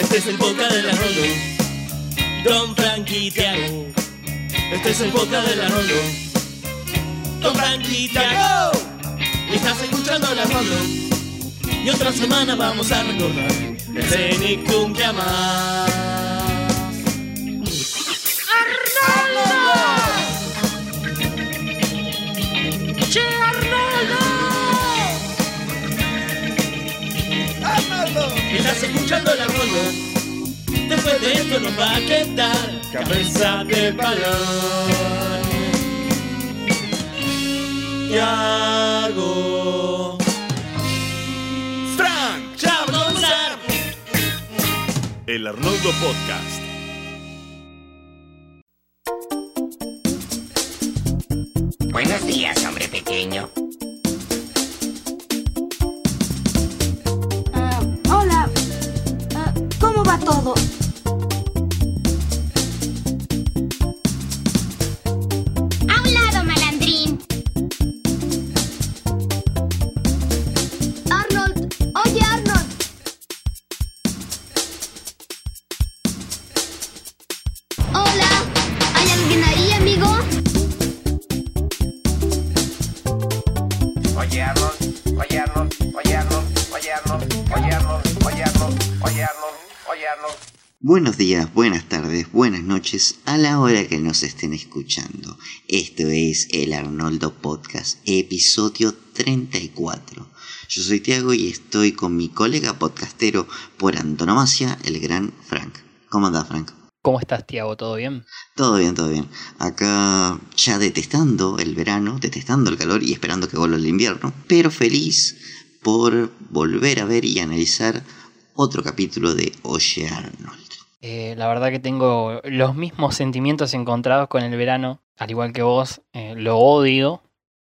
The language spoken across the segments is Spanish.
Este es el podcast de la Rolo. Don Frankie Tiago. Este es el podcast de la Rolo. Don Frankie Tiago. Estás escuchando la Rolo. Y otra semana vamos a recordar el Cenicum que amás. Escuchando la Rolo. Después de esto nos va a quedar cabeza de balón. Tiago. Frank, Chablonzar. el Arnoldo Podcast. Nos estén escuchando. Esto es el Arnoldo Podcast, episodio 34. Yo soy Tiago y estoy con mi colega podcastero por antonomasia, el gran Frank. ¿Cómo anda, Frank? ¿Cómo estás, Tiago? ¿Todo bien? Todo bien, todo bien. Acá ya detestando el verano, detestando el calor y esperando que vuelva el invierno, pero feliz por volver a ver y analizar otro capítulo de Oye Arnold. Eh, la verdad que tengo los mismos sentimientos encontrados con el verano, al igual que vos. Eh, lo odio,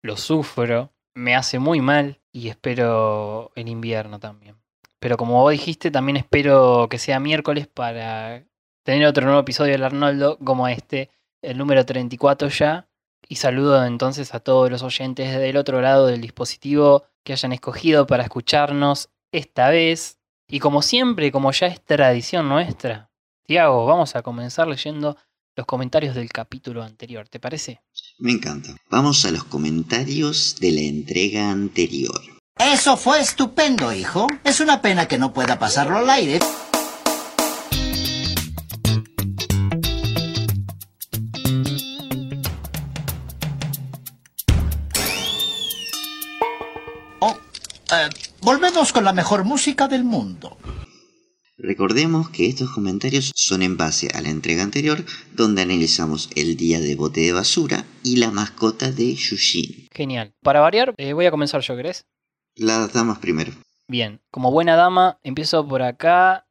lo sufro, me hace muy mal y espero el invierno también. Pero como vos dijiste, también espero que sea miércoles para tener otro nuevo episodio del Arnoldo como este, el número 34 ya. Y saludo entonces a todos los oyentes del otro lado del dispositivo que hayan escogido para escucharnos esta vez. Y como siempre, como ya es tradición nuestra, Tiago, vamos a comenzar leyendo los comentarios del capítulo anterior, ¿te parece? Me encanta. Vamos a los comentarios de la entrega anterior. Eso fue estupendo, hijo. Es una pena que no pueda pasarlo al aire. Oh, eh, volvemos con la mejor música del mundo. Recordemos que estos comentarios son en base a la entrega anterior donde analizamos el día de bote de basura y la mascota de Yushin. Genial. Para variar, eh, voy a comenzar yo, ¿querés? Las damas primero. Bien, como buena dama, empiezo por acá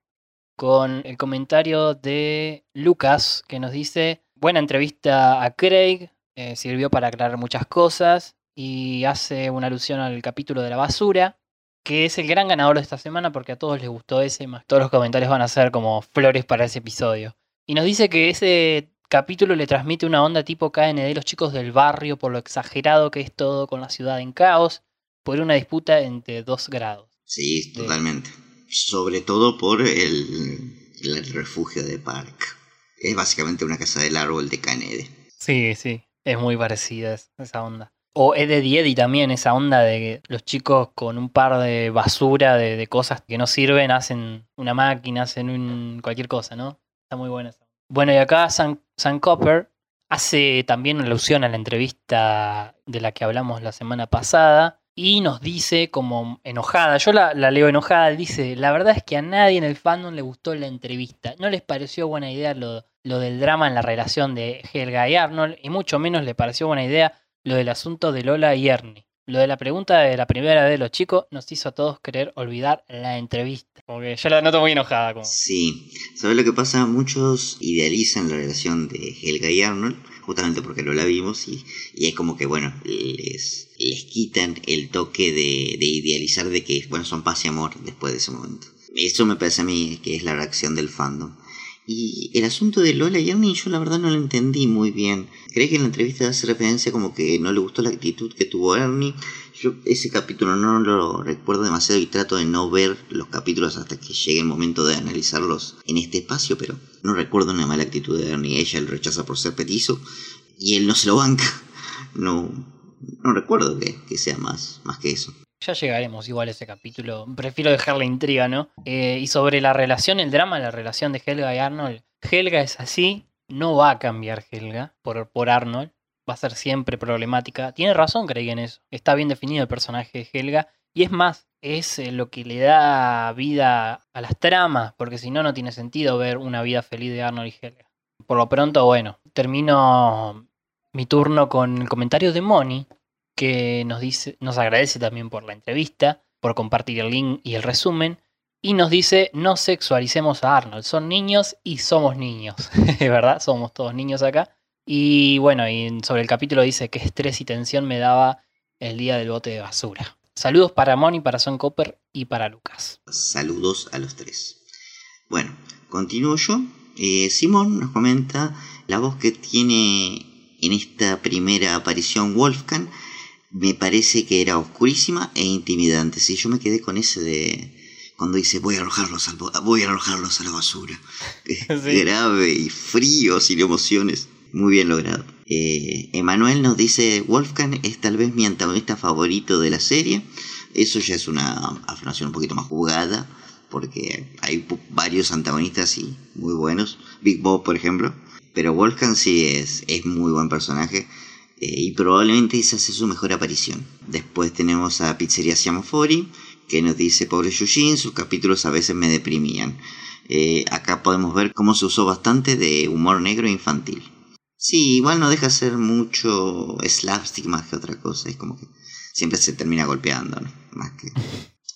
con el comentario de Lucas que nos dice, buena entrevista a Craig, eh, sirvió para aclarar muchas cosas y hace una alusión al capítulo de la basura, que es el gran ganador de esta semana porque a todos les gustó ese, más todos los comentarios van a ser como flores para ese episodio. Y nos dice que ese capítulo le transmite una onda tipo KND los chicos del barrio por lo exagerado que es todo con la ciudad en caos, por una disputa entre dos grados. Sí, totalmente. Sobre todo por el, el refugio de Park. Es básicamente una casa del árbol de Canede. Sí, sí, es muy parecida es- esa onda. O Eddie Eddie también, esa onda de que los chicos con un par de basura, de, cosas que no sirven, hacen una máquina, hacen un, cualquier cosa, ¿no? Está muy buena esa. Bueno, y acá Sam, Sam Copper hace también alusión a la entrevista de la que hablamos la semana pasada y nos dice como enojada, yo la, la leo enojada, dice, la verdad es que a nadie en el fandom le gustó la entrevista, no les pareció buena idea lo, lo del drama en la relación de Helga y Arnold y mucho menos le pareció buena idea lo del asunto de Lola y Ernie. Lo de la pregunta de la primera de los chicos nos hizo a todos querer olvidar la entrevista. Como que yo la noto muy enojada. Como... Sí, ¿sabes lo que pasa? Muchos idealizan la relación de Helga y Arnold, justamente porque no la vimos, y, y es como que, bueno, les, les quitan el toque de, de idealizar de que, bueno, son paz y amor después de ese momento. Eso me parece a mí que es la reacción del fandom. Y el asunto de Lola y Ernie yo la verdad no lo entendí muy bien. Creí que en la entrevista hace referencia como que no le gustó la actitud que tuvo Ernie. Yo ese capítulo no lo recuerdo demasiado y trato de no ver los capítulos hasta que llegue el momento de analizarlos en este espacio, pero no recuerdo una mala actitud de Ernie. Ella lo rechaza por ser petizo y él no se lo banca. No, no recuerdo que, que sea más, más que eso. Ya llegaremos igual a ese capítulo. Prefiero dejar la intriga, ¿no? Eh, y sobre la relación, el drama, la relación de Helga y Arnold. Helga es así, no va a cambiar Helga por, por Arnold. Va a ser siempre problemática. Tiene razón, creí en eso. Está bien definido el personaje de Helga. Y es más, es eh, lo que le da vida a las tramas, porque si no, no tiene sentido ver una vida feliz de Arnold y Helga. Por lo pronto, bueno, termino mi turno con el comentario de Moni, que nos dice, nos agradece también por la entrevista, por compartir el link y el resumen, y nos dice no sexualicemos a Arnold, son niños y somos niños, verdad, somos todos niños acá. Y bueno, sobre el capítulo dice que estrés y tensión me daba el día del bote de basura. Saludos para Moni, para Son Copper y para Lucas. Saludos a los tres. Bueno, continúo yo. Eh, Simón nos comenta la voz que tiene en esta primera aparición Wolfgang me parece que era oscurísima e intimidante. Sí, yo me quedé con ese de cuando dice voy a arrojarlos, al, voy a, arrojarlos a la basura. Grave y frío, sin emociones. Muy bien logrado. Eh, Emanuel nos dice Wolfgang es tal vez mi antagonista favorito de la serie. Eso ya es una afirmación un poquito más jugada, porque hay varios antagonistas y muy buenos. Big Bob, por ejemplo. Pero Wolfgang sí es, es muy buen personaje y probablemente esa sea su mejor aparición. Después tenemos a Pizzeria Siamofori, que nos dice, pobre Yushin, sus capítulos a veces me deprimían. Eh, acá podemos ver cómo se usó bastante de humor negro infantil. Sí, igual no deja ser mucho slapstick más que otra cosa, es como que siempre se termina golpeando, ¿no? Más que...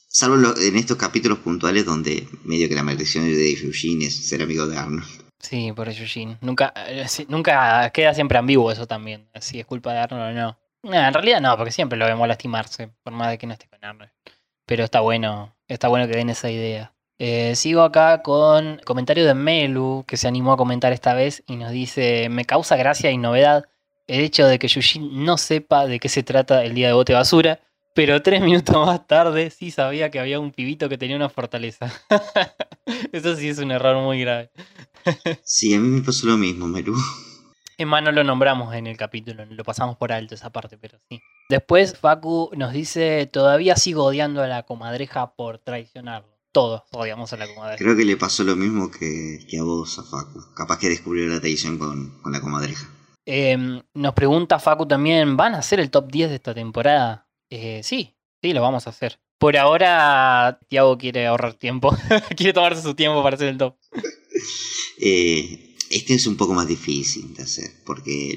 Salvo en estos capítulos puntuales donde medio que la maldición de Yushin es ser amigo de Arnold. Sí, por Eugene. Nunca, eh, nunca queda siempre ambiguo eso también. Si es culpa de Arnold o no. en realidad no, porque siempre lo vemos lastimarse, por más de que no esté con Arnold. Pero está bueno, está bueno que den esa idea. Eh, sigo acá con comentario de Melu, que se animó a comentar esta vez y nos dice, me causa gracia y novedad el hecho de que Yushin no sepa de qué se trata el día de bote basura, pero tres minutos más tarde sí sabía que había un pibito que tenía una fortaleza. Eso sí es un error muy grave. Sí, a mí me pasó lo mismo, Meru. En más no lo nombramos en el capítulo, lo pasamos por alto esa parte, pero sí. Después Facu nos dice, todavía sigo odiando a la comadreja por traicionarlo. Todos odiamos a la comadreja. Creo que le pasó lo mismo que, a vos, a Facu. Capaz que descubrió la traición con, la comadreja. Em, nos pregunta Facu también, ¿van a hacer el top 10 de esta temporada? Eh, sí, sí, lo vamos a hacer. Por ahora, Tiago quiere ahorrar tiempo. quiere tomarse su tiempo para hacer el top. Eh, este es un poco más difícil de hacer, porque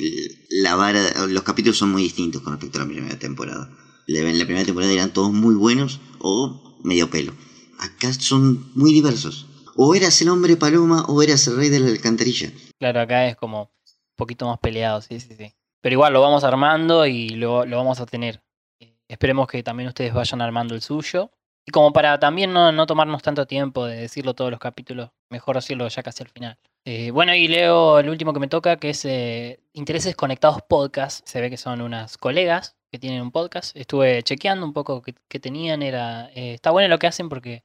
la vara, los capítulos son muy distintos con respecto a la primera temporada. En la primera temporada eran todos muy buenos o medio pelo. Acá son muy diversos. O eras el hombre paloma o eras el rey de la alcantarilla. Claro, acá es como un poquito más peleado, sí, sí, sí. Pero igual lo vamos armando y lo, lo vamos a tener. Esperemos que también ustedes vayan armando el suyo. Como para también no, tomarnos tanto tiempo de decirlo todos los capítulos, mejor decirlo ya casi al final. Eh, bueno, y leo el último que me toca, que es eh, Intereses Conectados Podcast. Se ve que son unas colegas que tienen un podcast. Estuve chequeando un poco qué, tenían. Era, eh, está bueno lo que hacen porque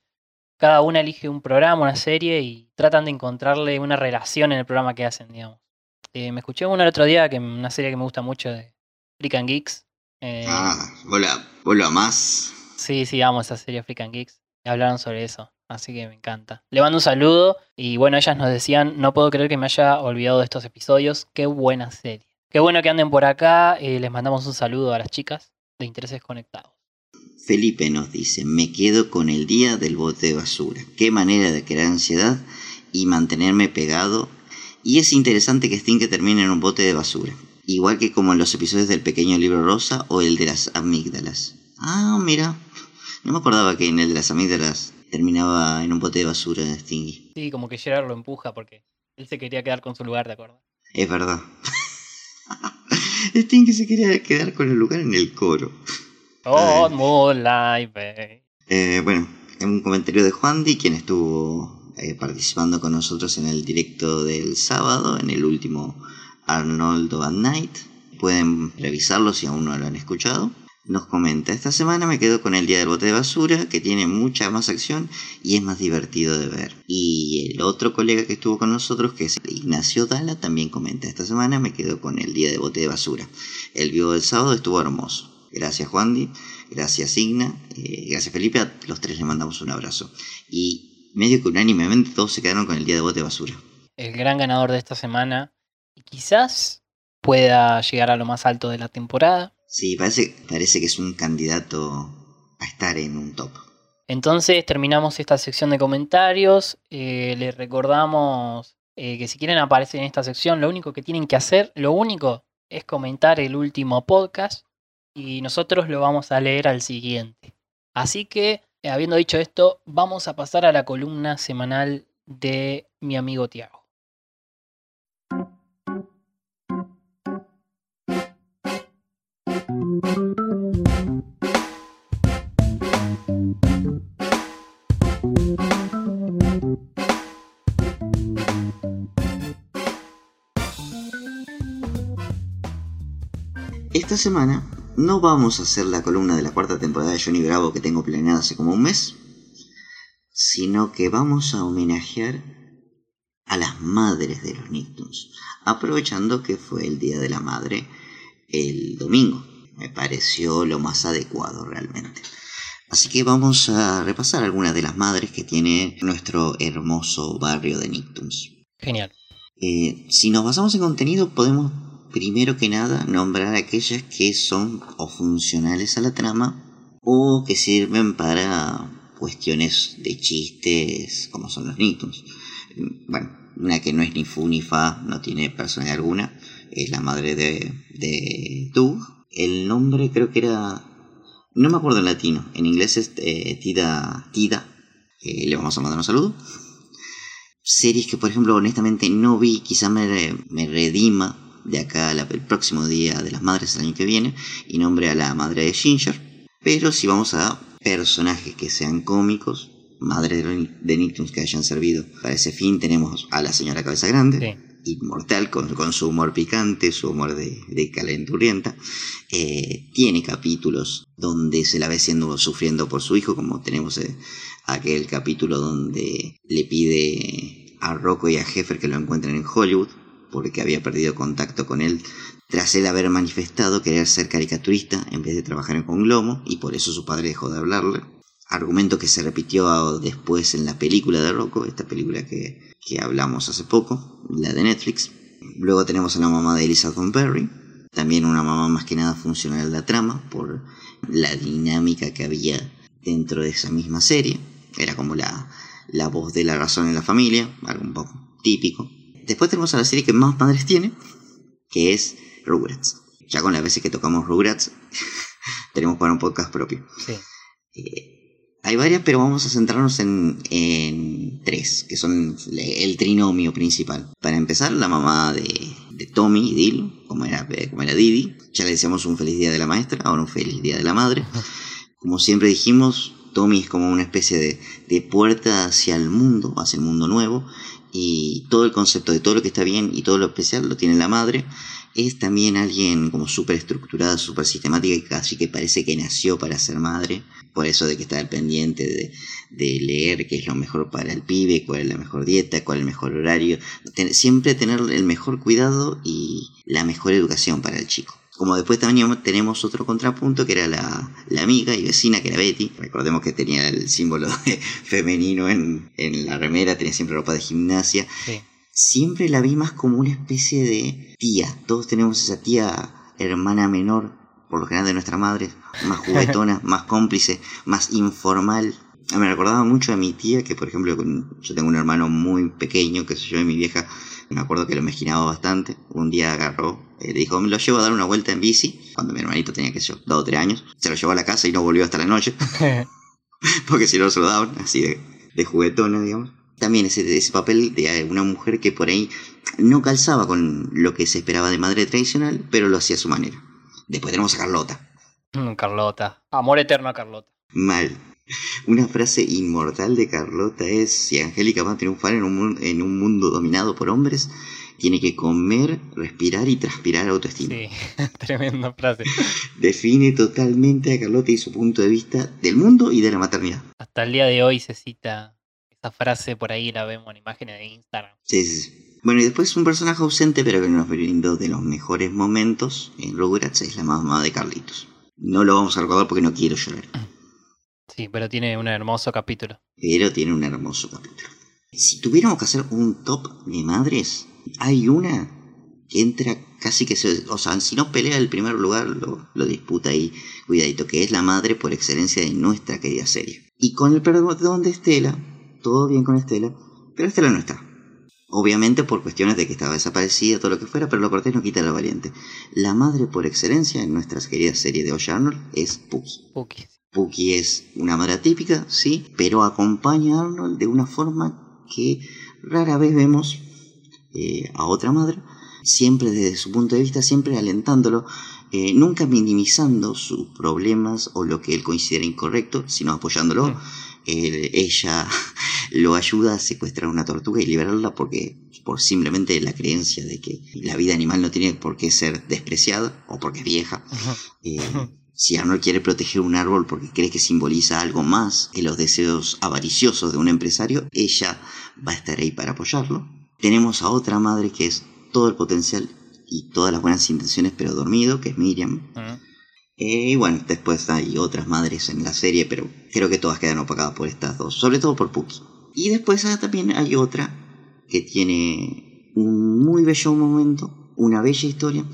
cada una elige un programa, una serie y tratan de encontrarle una relación en el programa que hacen, digamos. me escuché uno el otro día, que una serie que me gusta mucho de Freak Geeks. ah, hola, hola más. Sí, sí, amo esa serie African Geeks. Hablaron sobre eso, así que me encanta. Le mando un saludo y bueno, ellas nos decían, no puedo creer que me haya olvidado de estos episodios, qué buena serie. Qué bueno que anden por acá, eh, les mandamos un saludo a las chicas de Intereses Conectados. Felipe nos dice, me quedo con el día del bote de basura. Qué manera de crear ansiedad y mantenerme pegado. Y es interesante que Sting termine en un bote de basura. Igual que como en los episodios del pequeño libro rosa o el de las amígdalas. Ah, mira, no me acordaba que en el de las amígdalas terminaba en un bote de basura de Stingy. Sí, como que Gerard lo empuja porque él se quería quedar con su lugar, ¿de acuerdo? Es verdad. Stingy se quería quedar con el lugar en el coro. Oh, Moonlight, eh, bueno, en un comentario de Juan Di, quien estuvo eh, participando con nosotros en el directo del sábado, en el último Arnoldo at Night. Pueden revisarlo si aún no lo han escuchado. Nos comenta, esta semana me quedo con el Día del Bote de Basura, que tiene mucha más acción y es más divertido de ver. Y el otro colega que estuvo con nosotros, que es Ignacio Dala, también comenta, esta semana me quedo con el Día del Bote de Basura. El vivo del sábado estuvo hermoso. Gracias Juandi, gracias Igna, eh, gracias Felipe, a los tres le mandamos un abrazo. Y medio que unánimemente todos se quedaron con el Día de Bote de Basura. El gran ganador de esta semana. Quizás pueda llegar a lo más alto de la temporada. Sí, parece, parece que es un candidato a estar en un top. Entonces terminamos esta sección de comentarios. Eh, les recordamos eh, que si quieren aparecer en esta sección, lo único que tienen que hacer, lo único, es comentar el último podcast y nosotros lo vamos a leer al siguiente. Así que, eh, habiendo dicho esto, vamos a pasar a la columna semanal de mi amigo Tiago. Esta semana no vamos a hacer la columna de la cuarta temporada de Johnny Bravo que tengo planeada hace como un mes, sino que vamos a homenajear a las madres de los Nicktoons, aprovechando que fue el Día de la Madre el domingo. Me pareció lo más adecuado realmente. Así que vamos a repasar algunas de las madres que tiene nuestro hermoso barrio de Nicktoons. Genial. Eh, si nos basamos en contenido, podemos primero que nada nombrar aquellas que son o funcionales a la trama o que sirven para cuestiones de chistes como son los Nicktoons. Bueno, una que no es ni fu ni fa, no tiene personalidad alguna, es la madre de, de Doug. El nombre creo que era... No me acuerdo en latino, en inglés es eh, Tida, Tida. Le vamos a mandar un saludo. Series que por ejemplo honestamente no vi, quizá me, me redima de acá al el próximo día de las madres el año que viene y nombre a la madre de Ginger. Pero si vamos a personajes que sean cómicos, madres de, de Nicktoons que hayan servido para ese fin, tenemos a la señora Cabeza Grande. Inmortal, con, su humor picante, su humor de, calenturrienta. Eh, tiene capítulos donde se la ve siendo sufriendo por su hijo, como tenemos eh, aquel capítulo donde le pide a Rocco y a Heffer que lo encuentren en Hollywood, porque había perdido contacto con él tras él haber manifestado querer ser caricaturista en vez de trabajar en Conglomo y por eso su padre dejó de hablarle. Argumento que se repitió después en la película de Rocco, esta película que, que hablamos hace poco, la de Netflix. Luego tenemos a la mamá de Elizabeth Perry, también una mamá más que nada funcional de la trama por la dinámica que había dentro de esa misma serie. Era como la, la voz de la razón en la familia, algo un poco típico. Después tenemos a la serie que más madres tiene, que es Rugrats. Ya con las veces que tocamos Rugrats, tenemos para un podcast propio. Sí. Eh, hay varias, pero vamos a centrarnos en, en, tres, que son el trinomio principal. Para empezar, la mamá de, de Tommy y Dil, como era, como era Didi. Ya le decíamos un feliz día de la maestra, ahora un feliz día de la madre. Como siempre dijimos, Tommy es como una especie de, de puerta hacia el mundo, hacia el mundo nuevo y todo el concepto de todo lo que está bien y todo lo especial lo tiene la madre. Es también alguien como súper estructurada, súper sistemática y casi que parece que nació para ser madre. Por eso de que está pendiente de, leer qué es lo mejor para el pibe, cuál es la mejor dieta, cuál es el mejor horario. Siempre tener el mejor cuidado y la mejor educación para el chico. Como después también tenemos otro contrapunto que era la, la, amiga y vecina que era Betty. Recordemos que tenía el símbolo femenino en, en, la remera, tenía siempre ropa de gimnasia. Sí. Siempre la vi más como una especie de tía. Todos tenemos esa tía hermana menor, por lo general de nuestra madre, más juguetona, más cómplice, más informal. Me recordaba mucho a mi tía, que por ejemplo yo tengo un hermano muy pequeño, que soy yo y mi vieja, me acuerdo que lo mezquinaba bastante. Un día agarró, eh, le dijo, me lo llevo a dar una vuelta en bici, cuando mi hermanito tenía que ser dos o tres años. Se lo llevó a la casa y no volvió hasta la noche. Porque si no se lo daban, así de, de juguetona, digamos. También ese, ese papel de una mujer que por ahí no calzaba con lo que se esperaba de madre tradicional, pero lo hacía a su manera. Después tenemos a Carlota. Mm, Carlota. Amor eterno a Carlota. Mal. Una frase inmortal de Carlota es, si Angélica va a triunfar en un, en un mundo dominado por hombres, tiene que comer, respirar y transpirar autoestima. Sí, tremenda frase. Define totalmente a Carlota y su punto de vista del mundo y de la maternidad. Hasta el día de hoy se cita esa frase por ahí, la vemos en imágenes de Instagram. Sí, sí, sí. Bueno, y después un personaje ausente, pero que nos brindó de los mejores momentos en Rugrats, es la mamá de Carlitos. No lo vamos a recordar porque no quiero llorar, Sí, pero tiene un hermoso capítulo. pero tiene un hermoso capítulo. Si tuviéramos que hacer un top de madres, hay una que entra casi que se... O sea, si no pelea el primer lugar, lo, lo disputa ahí, cuidadito, que es la madre por excelencia de nuestra querida serie. Y con el perdón de Estela, todo bien con Estela, pero Estela no está. Obviamente por cuestiones de que estaba desaparecida, todo lo que fuera, pero lo cortés no quita lo valiente. La madre por excelencia en nuestra querida serie de Oye Arnold es Pookie. Pookie. Pookie es una madre típica, sí, pero acompaña a Arnold de una forma que rara vez vemos eh, a otra madre, siempre desde su punto de vista, siempre alentándolo, eh, nunca minimizando sus problemas o lo que él considera incorrecto, sino apoyándolo. Mm. Eh, ella lo ayuda a secuestrar una tortuga y liberarla porque por simplemente la creencia de que la vida animal no tiene por qué ser despreciada o porque es vieja. Eh, si Arnold quiere proteger un árbol porque cree que simboliza algo más que los deseos avariciosos de un empresario, ella va a estar ahí para apoyarlo. Tenemos a otra madre que es todo el potencial y todas las buenas intenciones, pero dormido, que es Miriam. Mm. Eh, y bueno, después hay otras madres en la serie, pero creo que todas quedan opacadas por estas dos, sobre todo por Pookie. Y después ah, también hay otra que tiene un muy bello momento, una bella historia,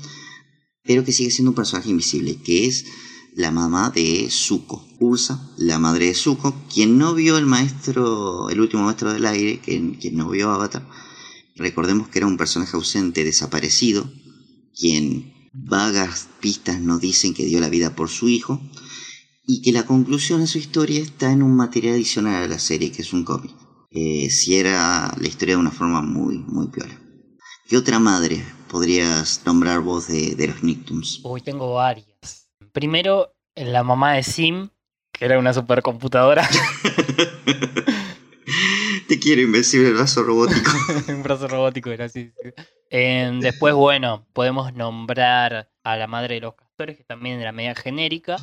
pero que sigue siendo un personaje invisible, que es la mamá de Zuko, Ursa, la madre de Zuko, quien no vio el maestro, el último maestro del aire, quien, quien no vio Avatar. Recordemos que era un personaje ausente, desaparecido, quien vagas pistas nos dicen que dio la vida por su hijo, y que la conclusión de su historia está en un material adicional a la serie, que es un cómic. Eh, cierra la historia de una forma muy, muy piola. ¿Qué otra madre podrías nombrar vos de, de los Nicktoons? Uy, tengo varias. Primero, la mamá de Sim, que era una supercomputadora. Te quiero, invencible, el brazo robótico. un brazo robótico era así. sí. Em, después, bueno, podemos nombrar a la madre de los castores, que también era media genérica.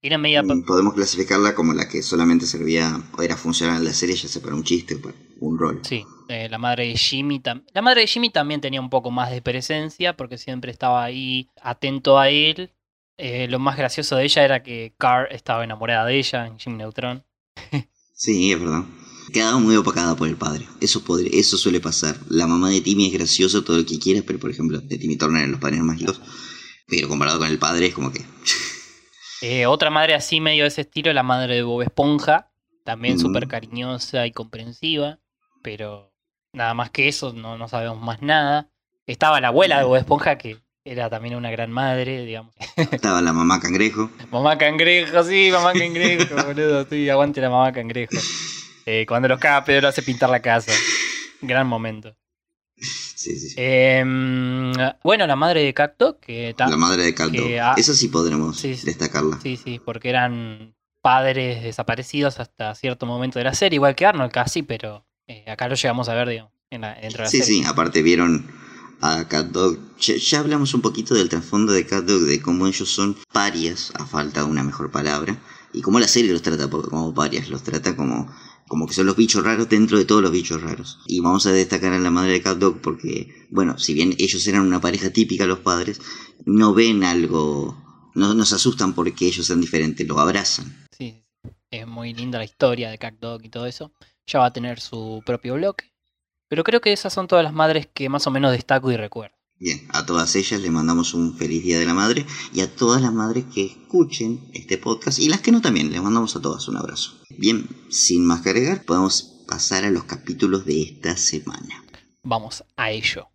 Era media... Mm, Podemos clasificarla como la que solamente servía o era funcional en la serie, ya sea para un chiste o para un rol. Sí, eh, la madre de Jimmy La madre de Jimmy también tenía un poco más de presencia porque siempre estaba ahí atento a él. Eh, lo más gracioso de ella era que Carr estaba enamorada de ella en Jimmy Neutron. Sí, es verdad. Quedaba muy opacada por el padre. Eso, podría, eso suele pasar. La mamá de Timmy es gracioso todo lo que quieras, pero por ejemplo, de Timmy Turner en Los Padres Mágicos. Pero comparado con el padre es como que... Eh, otra madre así medio de ese estilo, la madre de Bob Esponja, también Mm. súper cariñosa y comprensiva, pero nada más que eso, no, no sabemos más nada. Estaba la abuela de Bob Esponja, que era también una gran madre, digamos. Estaba la mamá cangrejo. mamá cangrejo, sí, mamá cangrejo, boludo, sí, aguante la mamá cangrejo. Eh, cuando los caga Pedro hace pintar la casa. Gran momento. Sí, sí, sí. Em, bueno, la madre de Cacto, que La madre de que, ah, Esa sí podremos destacarla. Sí, sí, porque eran padres desaparecidos hasta cierto momento de la serie, igual que Arnold casi, pero eh, acá lo llegamos a ver, digamos, en la, dentro de la Sí, serie. sí, aparte vieron a Cat Dog. Ya, ya hablamos un poquito del trasfondo de Cat Dog, de cómo ellos son parias, a falta de una mejor palabra, y cómo la serie los trata como parias, los trata como, como que son los bichos raros dentro de todos los bichos raros. Y vamos a destacar a la madre de Cat Dog porque, bueno, si bien ellos eran una pareja típica, los padres, no ven algo, no nos asustan porque ellos sean diferentes, lo abrazan. Sí, es muy linda la historia de Dog y todo eso. Ya va a tener su propio bloque. Pero creo que esas son todas las madres que más o menos destaco y recuerdo. Bien, a todas ellas les mandamos un feliz Día de la Madre y a todas las madres que escuchen este podcast y las que no también, les mandamos a todas un abrazo. Bien, sin más que agregar, podemos pasar a los capítulos de esta semana. Vamos a ello.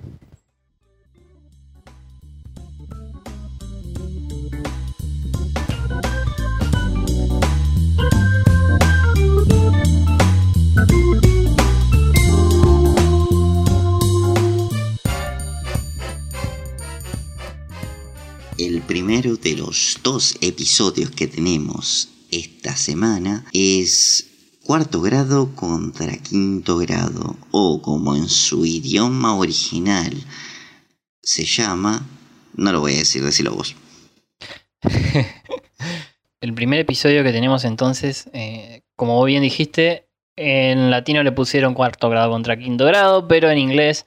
El primero de los dos episodios que tenemos esta semana es cuarto grado contra quinto grado, o como en su idioma original se llama, no lo voy a decir, decilo vos. El primer episodio que tenemos entonces, eh, como vos bien dijiste, en latino le pusieron cuarto grado contra quinto grado, pero en inglés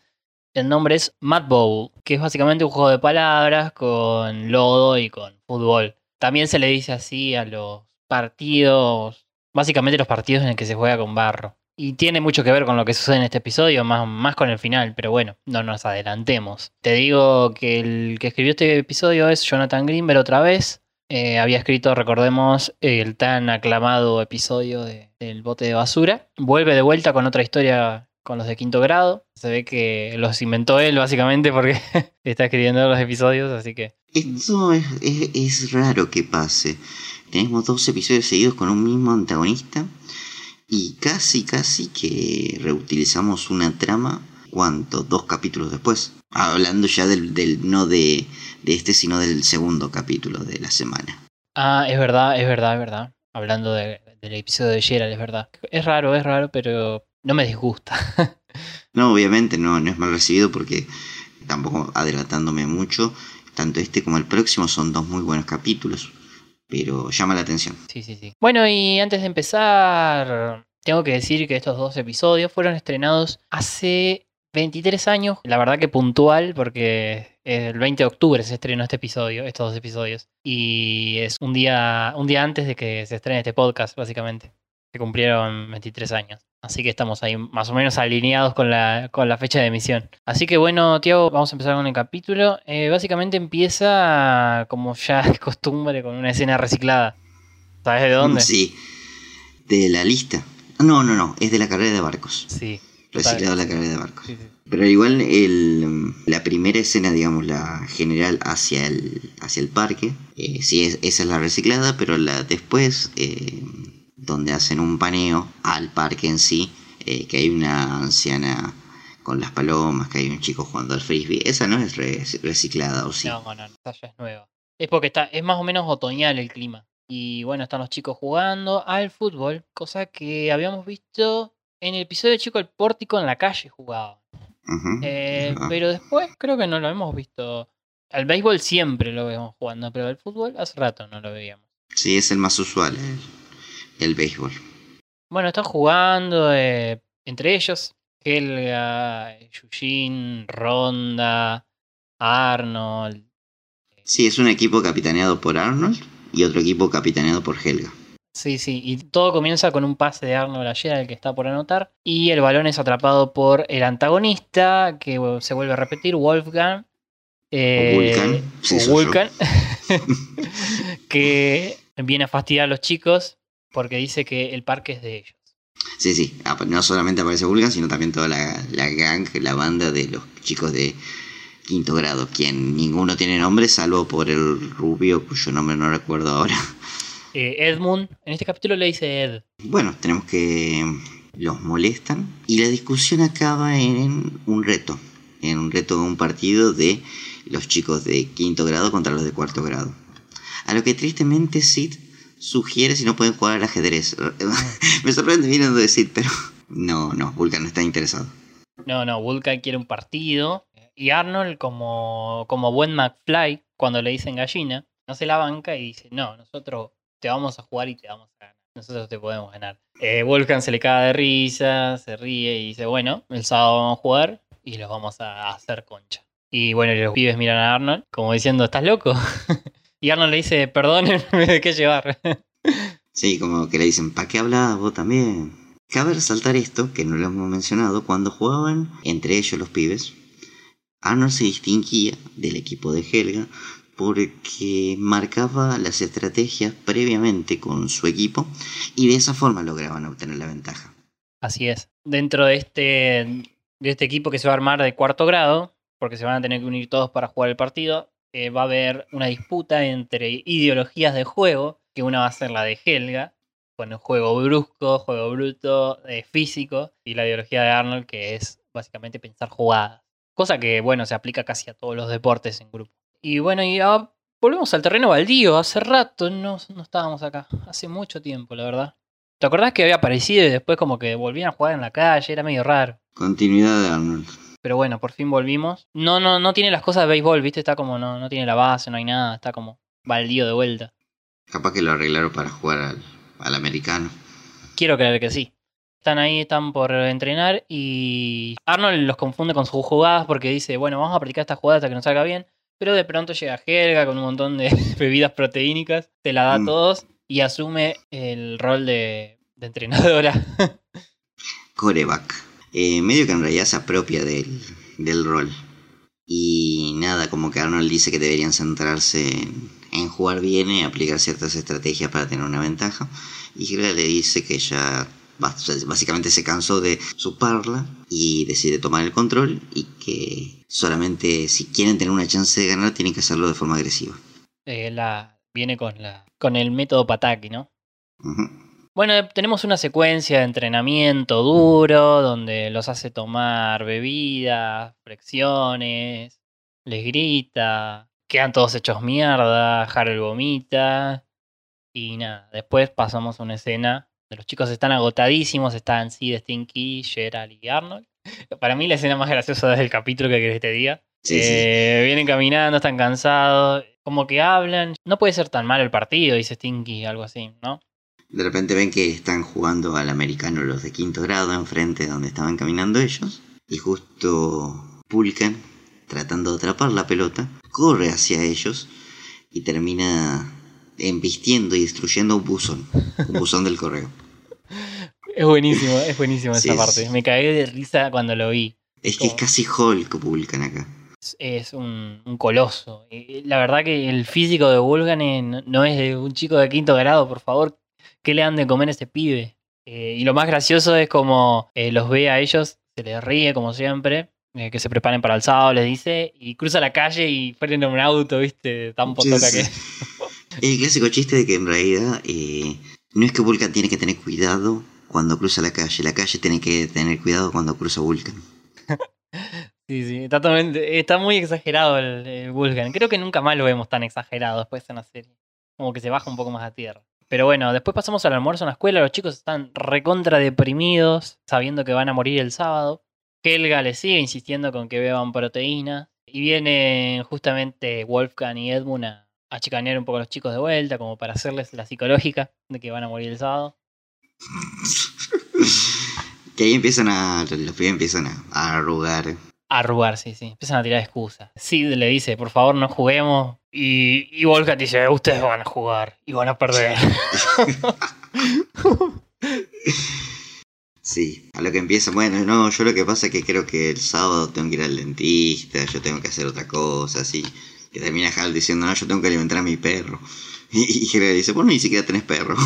el nombre es Mad Bowl, que es básicamente un juego de palabras con lodo y con fútbol. También se le dice así a los partidos, básicamente los partidos en los que se juega con barro. Y tiene mucho que ver con lo que sucede en este episodio, más, más con el final, pero bueno, no nos adelantemos. Te digo que el que escribió este episodio es Jonathan Greenberg otra vez. Eh, había escrito, recordemos, el tan aclamado episodio de- del bote de basura. Vuelve de vuelta con otra historia con los de quinto grado. Se ve que los inventó él básicamente porque está escribiendo los episodios, así que... Esto es, es- es raro que pase. Tenemos dos episodios seguidos con un mismo antagonista y casi, casi que reutilizamos una trama, ¿cuánto? Dos capítulos después. Hablando ya del, del no de, de este, sino del segundo capítulo de la semana. Ah, es verdad, es verdad, es verdad. Hablando de- del episodio de Gerald, es verdad. Es raro, es raro, pero no me disgusta. No, obviamente no, no es mal recibido porque tampoco adelantándome mucho, tanto este como el próximo son dos muy buenos capítulos, pero llama la atención. Sí, sí, sí. Bueno, y antes de empezar, tengo que decir que estos dos episodios fueron estrenados hace 23 años. La verdad que puntual, porque el 20 de octubre se estrenó este episodio, estos dos episodios. Y es un día, un día antes de que se estrene este podcast, básicamente. Se cumplieron 23 años. Así que estamos ahí más o menos alineados con la, con la fecha de emisión. Así que bueno, Tiago, vamos a empezar con el capítulo. Eh, básicamente empieza, como ya es costumbre, con una escena reciclada. ¿Sabes de dónde? Sí, de la lista. No, no, no, es de la carrera de barcos. Sí. Reciclado la carrera de barcos. Sí, sí. Pero igual el, la primera escena, digamos, la general hacia el, hacia el parque, eh, sí, es, esa es la reciclada, pero la después, eh, donde hacen un paneo al parque en sí, eh, que hay una anciana con las palomas, que hay un chico jugando al frisbee, esa no es re- reciclada, ¿o sí? No, no, no, esa ya es nueva. Es porque está, es más o menos otoñal el clima. Y bueno, están los chicos jugando al fútbol, cosa que habíamos visto en el episodio de Chico el Pórtico en la calle jugaba. Eh, pero después creo que no lo hemos visto. Al béisbol siempre lo vemos jugando, pero al fútbol hace rato no lo veíamos. Sí, es el más usual, el, el béisbol. Bueno, están jugando eh, entre ellos. Helga, Yujin, Ronda, Arnold. Sí, es un equipo capitaneado por Arnold y otro equipo capitaneado por Helga. Sí, sí, y todo comienza con un pase de Arnold ayer, el que está por anotar, y el balón es atrapado por el antagonista, que se vuelve a repetir, Wolfgang. eh, Vulcan, sí. Vulcan, que viene a fastidiar a los chicos porque dice que el parque es de ellos. Sí, sí, apa- no solamente aparece Vulcan, sino también toda la, la gang, la banda de los chicos de quinto grado, quien ninguno tiene nombre, salvo por el rubio, cuyo nombre no recuerdo ahora. Eh, Edmund, en este capítulo le dice Ed. Bueno, tenemos que los molestan y la discusión acaba en un reto, en un reto de un partido de los chicos de quinto grado contra los de cuarto grado. A lo que tristemente Sid sugiere si no pueden jugar al ajedrez. Me sorprende viniendo de Sid, pero no, no, Vulcan no está interesado. No, no, Vulcan quiere un partido. Y Arnold, como, como buen McFly, cuando le dicen gallina, no se la banca y dice, no, nosotros te vamos a jugar y te vamos a ganar. Nosotros te podemos ganar. Eh, Vulcan se le caga de risa, se ríe y dice, bueno, el sábado vamos a jugar y los vamos a hacer concha. Y bueno, los pibes miran a Arnold como diciendo, ¿estás loco? y Arnold le dice, perdónenme de qué llevar. Sí, como que le dicen, ¿para qué hablabas vos también? Cabe resaltar esto, que no lo hemos mencionado, cuando jugaban entre ellos los pibes, Arnold se distinguía del equipo de Helga porque marcaba las estrategias previamente con su equipo y de esa forma lograban obtener la ventaja. Así es. Dentro de este, de este equipo que se va a armar de cuarto grado, porque se van a tener que unir todos para jugar el partido, eh, va a haber una disputa entre ideologías de juego, que una va a ser la de Helga, con el juego brusco, juego bruto, eh, físico, y la ideología de Arnold, que es básicamente pensar jugadas. Cosa que, bueno, se aplica casi a todos los deportes en grupo. Y bueno, y ah, volvemos al terreno baldío. Hace rato no, no estábamos acá. Hace mucho tiempo, la verdad. ¿Te acordás que había aparecido y después como que volvían a jugar en la calle? Era medio raro. Continuidad de Arnold. Pero bueno, por fin volvimos. No, no, no tiene las cosas de béisbol, ¿viste? Está como, no, no tiene la base, no hay nada. Está como baldío de vuelta. Capaz que lo arreglaron para jugar al, al americano. Quiero creer que sí. Están ahí, están por entrenar y Arnold los confunde con sus jugadas porque dice, bueno, vamos a practicar esta jugada hasta que nos salga bien. Pero de pronto llega Helga con un montón de bebidas proteínicas, te la da a Mm. todos y asume el rol de, de entrenadora. Coreback. Eh, medio que en realidad se apropia del, del rol. Y nada, como que Arnold dice que deberían centrarse en, en jugar bien y aplicar ciertas estrategias para tener una ventaja. Y Helga le dice que ya básicamente se cansó de suparla y decide tomar el control y que solamente si quieren tener una chance de ganar tienen que hacerlo de forma agresiva. Eh, la, viene con, la, con el método Pataki, ¿no? Bueno, tenemos una secuencia de entrenamiento duro donde los hace tomar bebidas, flexiones, les grita, quedan todos hechos mierda, Harold vomita y nada. Después pasamos a una escena de los chicos están agotadísimos, están Sid, Stinky, Gerald y Arnold. Para mí la escena más graciosa del capítulo que querés que te diga. Sí, sí. Eh, Vienen caminando, están cansados, como que hablan. No puede ser tan mal el partido, dice Stinky, algo así, ¿no? De repente ven que están jugando al americano los de quinto grado enfrente de donde estaban caminando ellos. Y justo Pulcan, tratando de atrapar la pelota, corre hacia ellos y termina embistiendo y destruyendo un buzón. Un buzón del correo. Es buenísimo, es buenísimo Sí, esa parte. Me cagué de risa cuando lo vi. Es que es casi Hulk Pulcan acá. Es, es un, un coloso. Y La verdad que el físico de Vulgane no, no es de un chico de quinto grado, por favor. ¿Qué le han de comer a ese pibe? Eh, y lo más gracioso es como eh, los ve a ellos, se les ríe como siempre, eh, que se preparen para el sábado, les dice, y cruza la calle y frena un auto, ¿viste? Tan potoca que. El clásico chiste de que en realidad no es que Vulcan tiene que tener cuidado cuando cruza la calle, la calle tiene que tener cuidado cuando cruza Vulcan. Sí, sí, está, totalmente- está muy exagerado el, el Vulcan. Creo que nunca más lo vemos tan exagerado después en la serie. Como que se baja un poco más a tierra. Pero bueno, después pasamos al almuerzo en la escuela. Los chicos están recontra deprimidos, sabiendo que van a morir el sábado. Helga les sigue insistiendo con que beban proteína. Y vienen justamente Wolfgang y Edmund a, a chicanear un poco a los chicos de vuelta, como para hacerles la psicológica de que van a morir el sábado. Que ahí empiezan a. Los pibes empiezan a, a arrugar. A arrugar, sí, sí. Empiezan a tirar excusas. Sid le dice, por favor, no juguemos. Y, y dice, ustedes van a jugar y van a perder. Sí, a lo que empieza, bueno, no, yo lo que pasa es que creo que el sábado tengo que ir al dentista, yo tengo que hacer otra cosa, así. Que termina Hal diciendo, no, yo tengo que alimentar a mi perro. Y, y dice, bueno, ni siquiera tenés perro.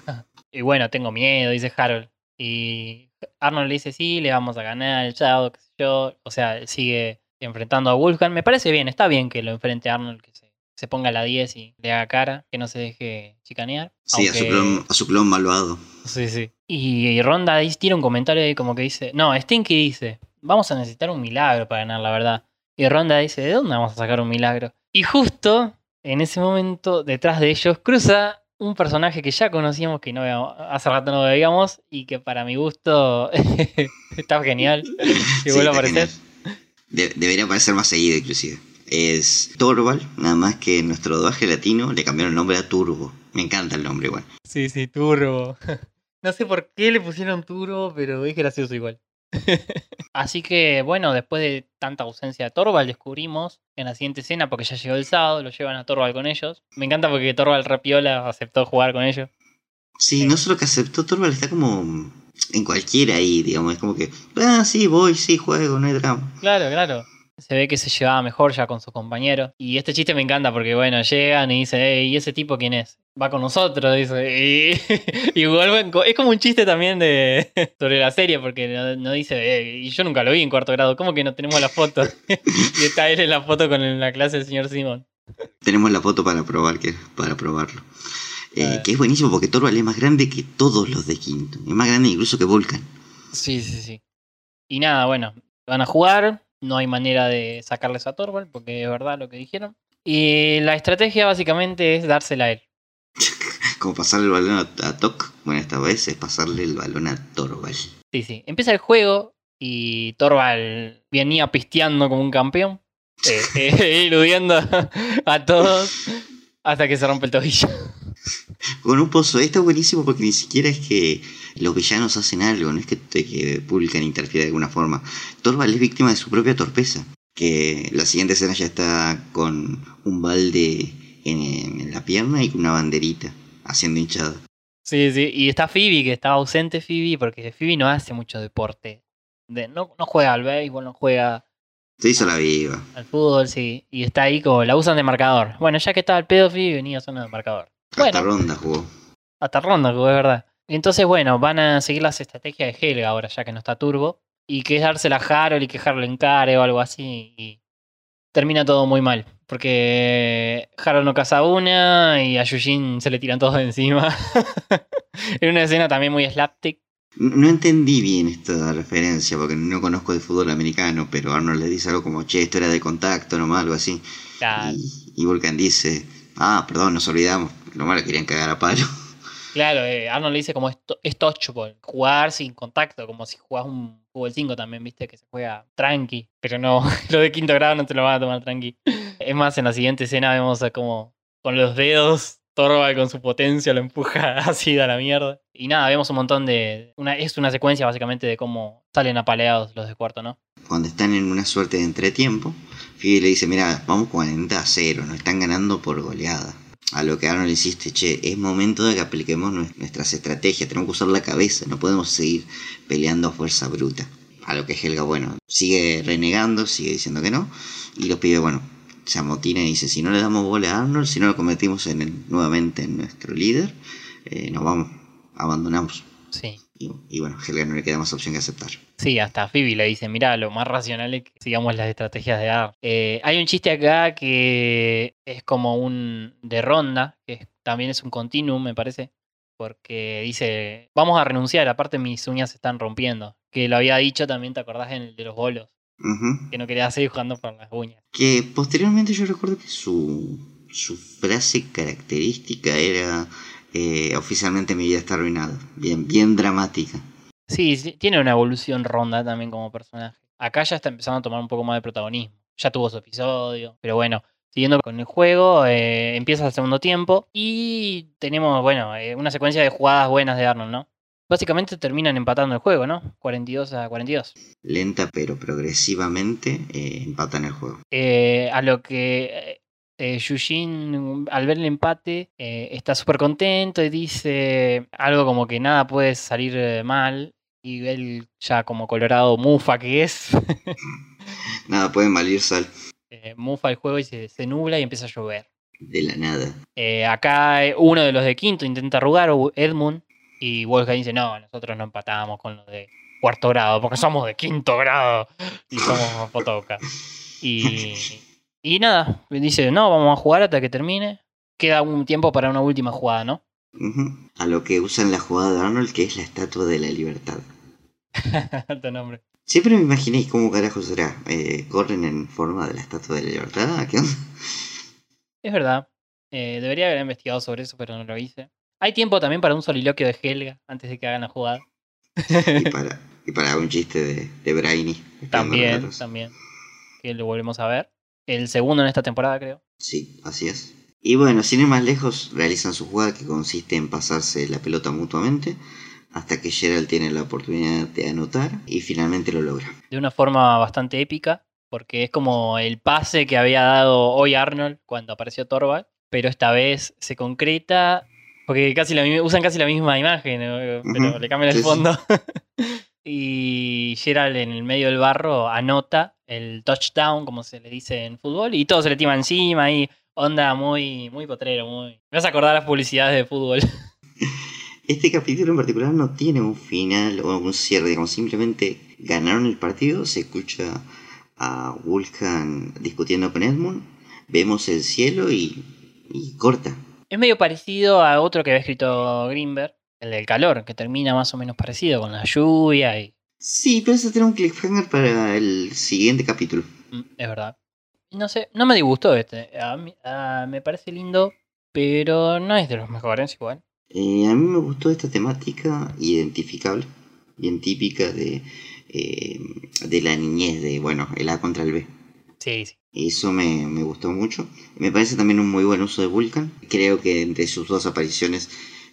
y bueno, tengo miedo, dice Harold. Y Arnold le dice, sí, le vamos a ganar el sábado, qué sé yo. O sea, sigue enfrentando a Wolfgang. Me parece bien, está bien que lo enfrente a Arnold, que se, se ponga a la 10 y le haga cara, que no se deje chicanear. Sí, a su, clon, a su clon malvado. Sí, sí. Y, y Ronda tira un comentario ahí como que dice, no, Stinky dice, vamos a necesitar un milagro para ganar, la verdad. Y Ronda dice, ¿de dónde vamos a sacar un milagro? Y justo en ese momento, detrás de ellos, cruza un personaje que ya conocíamos, que no veíamos- hace rato no veíamos, y que para mi gusto está genial. Que Sí, vuelva a aparecer. De- debería aparecer más seguido, inclusive. Es Torval, nada más que en nuestro doblaje latino le cambiaron el nombre a Turbo. Me encanta el nombre igual. Sí, sí, Turbo. No sé por qué le pusieron Turbo, pero es gracioso igual. Así que, bueno, después de tanta ausencia de Torval, descubrimos en la siguiente escena, porque ya llegó el sábado, lo llevan a Torval con ellos. Me encanta porque Torval Rapiola aceptó jugar con ellos. Sí, no solo que aceptó Torval, está como en cualquiera ahí, digamos. Es como que, ah, sí, voy, sí, juego, no hay drama. Claro, claro. Se ve que se llevaba mejor ya con sus compañeros. Y este chiste me encanta porque, bueno, llegan y dicen, "Ey, ¿y ese tipo quién es? Va con nosotros, dice. Y, y vuelven. Es como un chiste también de sobre la serie porque no, no dice, "Ey, y yo nunca lo vi en cuarto grado, ¿cómo que no tenemos la foto? y está él en la foto con la clase del señor Simón. Tenemos la foto para probar, que, para probarlo. Eh, que es buenísimo porque Torval es más grande que todos los de Quinto. Es más grande incluso que Volcan. Sí, sí, sí. Y nada, bueno, van a jugar. No hay manera de sacarles a Torvald porque es verdad lo que dijeron. Y la estrategia básicamente es dársela a él. Como pasarle el balón a, a Tok. Bueno, esta vez es pasarle el balón a Torval. Sí, sí. Empieza el juego y Torval venía pisteando como un campeón. eh, eh, eludiendo a todos hasta que se rompe el tobillo. Con un pozo. Está buenísimo porque ni siquiera es que los villanos hacen algo, no es que, que Vulcan interfiere de alguna forma. Torval es víctima de su propia torpeza. Que la siguiente escena ya está con un balde en, en la pierna y con una banderita haciendo hinchada. Sí, sí. Y está Phoebe, que estaba ausente Phoebe, porque Phoebe no hace mucho deporte. De- no, no juega al béisbol, no juega Se hizo la viva. al fútbol, sí. Y está ahí como la usan de marcador. Bueno, ya que estaba el pedo Phoebe, venía a zona de marcador. Hasta Bueno, ronda jugó. hasta ronda, jugó, es verdad. Entonces, bueno, van a seguir las estrategias de Helga ahora, ya que no está Turbo. Y que es dársela a Harold y que Harold encare o algo así. Y termina todo muy mal. Porque Harold no caza una y a Yujin se le tiran todos de encima. en una escena también muy slapstick. No entendí bien esta referencia porque no conozco de fútbol americano, pero Arnold le dice algo como, che, esto era de contacto nomás, algo así. Claro, Y, y Vulcan dice, ah, perdón, nos olvidamos. Lo malo querían cagar a palo. Claro eh, Arnold le dice como es, to- es touchable, jugar sin contacto, como si jugás un fútbol 5 también, viste, que se juega tranqui, pero no, lo de quinto grado no te lo van a tomar tranqui. Es más, en la siguiente escena vemos como con los dedos, Torvald con su potencia lo empuja así a la mierda. Y nada, vemos un montón de... Una, es una secuencia básicamente de cómo salen apaleados los de cuarto, ¿no? Cuando están en una suerte de entretiempo, Phoebe le dice, mira, vamos 40 a 0, nos están ganando por goleada. A lo que le insiste, che, es momento de que apliquemos nues- nuestras estrategias, tenemos que usar la cabeza, no podemos seguir peleando a fuerza bruta. A lo que Helga, bueno, sigue renegando, sigue diciendo que no, y los pibes, bueno, se amotinan y dice, si no le damos bola a Arnold, si no lo convertimos en el- nuevamente en nuestro líder, eh, nos vamos, abandonamos. Sí. Y, y bueno, Helga no le queda más opción que aceptar. Sí, hasta Phoebe le dice, mira, lo más racional es que sigamos las estrategias de Ar. Eh, hay un chiste acá que es como un de ronda, que es- también es un continuum, me parece, porque dice, vamos a renunciar, aparte mis uñas se están rompiendo. Que lo había dicho también, ¿te acordás en el de los bolos? Que no quería seguir jugando por las uñas. Que posteriormente yo recuerdo que su, su frase característica era eh, oficialmente mi vida está arruinada. Bien, bien dramática. Sí, tiene una evolución ronda también como personaje. Acá ya está empezando a tomar un poco más de protagonismo. Ya tuvo su episodio, pero bueno, siguiendo con el juego, eh, empieza el segundo tiempo y tenemos, bueno, eh, una secuencia de jugadas buenas de Arnold, ¿no? Básicamente terminan empatando el juego, ¿no? 42 a 42. Lenta pero progresivamente eh, empatan el juego. A lo que eh, Yujin, al ver el empate, eh, está súper contento y dice algo como que nada puede salir eh, mal. Y él, ya como colorado mufa que es, Nada, pueden valer sal eh, mufa el juego y se, se nubla y empieza a llover. de la nada. Acá uno de los de quinto intenta arrugar, Edmund, y Wolfgang dice, no, nosotros no empatamos con los de cuarto grado, porque somos de quinto grado y somos fotoca. Y, y nada, dice, no, vamos a jugar hasta que termine. Queda un tiempo para una última jugada, ¿no? A lo que usan la jugada de Arnold, que es la estatua de la libertad. Alto nombre. Siempre me imaginé cómo carajo será. Eh, ¿Corren en forma de la estatua de la libertad? ¿Qué onda? Es verdad. Eh, debería haber investigado sobre eso, pero no lo hice. Hay tiempo también para un soliloquio de Helga antes de que hagan la jugada. Y para, y para un chiste de, de Brainy. También, también. Que lo volvemos a ver. El segundo en esta temporada, creo. Sí, así es. Y bueno, sin ir más lejos, realizan su jugada que consiste en pasarse la pelota mutuamente hasta que Gerald tiene la oportunidad de anotar y finalmente lo logra. De una forma bastante épica, porque es como el pase que había dado hoy Arnold cuando apareció Torvald, pero esta vez se concreta, porque casi la, usan casi la misma imagen, pero le cambian sí, el sí. fondo. y Gerald en el medio del barro anota el touchdown, como se le dice en fútbol, y todo se le tima encima y onda muy, muy potrero, muy... Me vas a acordar las publicidades de fútbol. Este capítulo en particular no tiene un final o un cierre, digamos, simplemente ganaron el partido, se escucha a Vulcan discutiendo con Edmund, vemos el cielo y, y corta. Es medio parecido a otro que había escrito Greenberg, el del calor, que termina más o menos parecido con la lluvia y... Sí, pero eso tiene un cliffhanger para el siguiente capítulo. Mm, Es verdad. No sé, no me disgustó este. A mí, me parece lindo, pero no es de los mejores igual. Eh, a mí me gustó esta temática identificable, bien típica de, eh, de la niñez, de, bueno, el A contra el B. Sí, sí. Eso me, me gustó mucho. Me parece también un muy buen uso de Vulcan. Creo que entre sus dos apariciones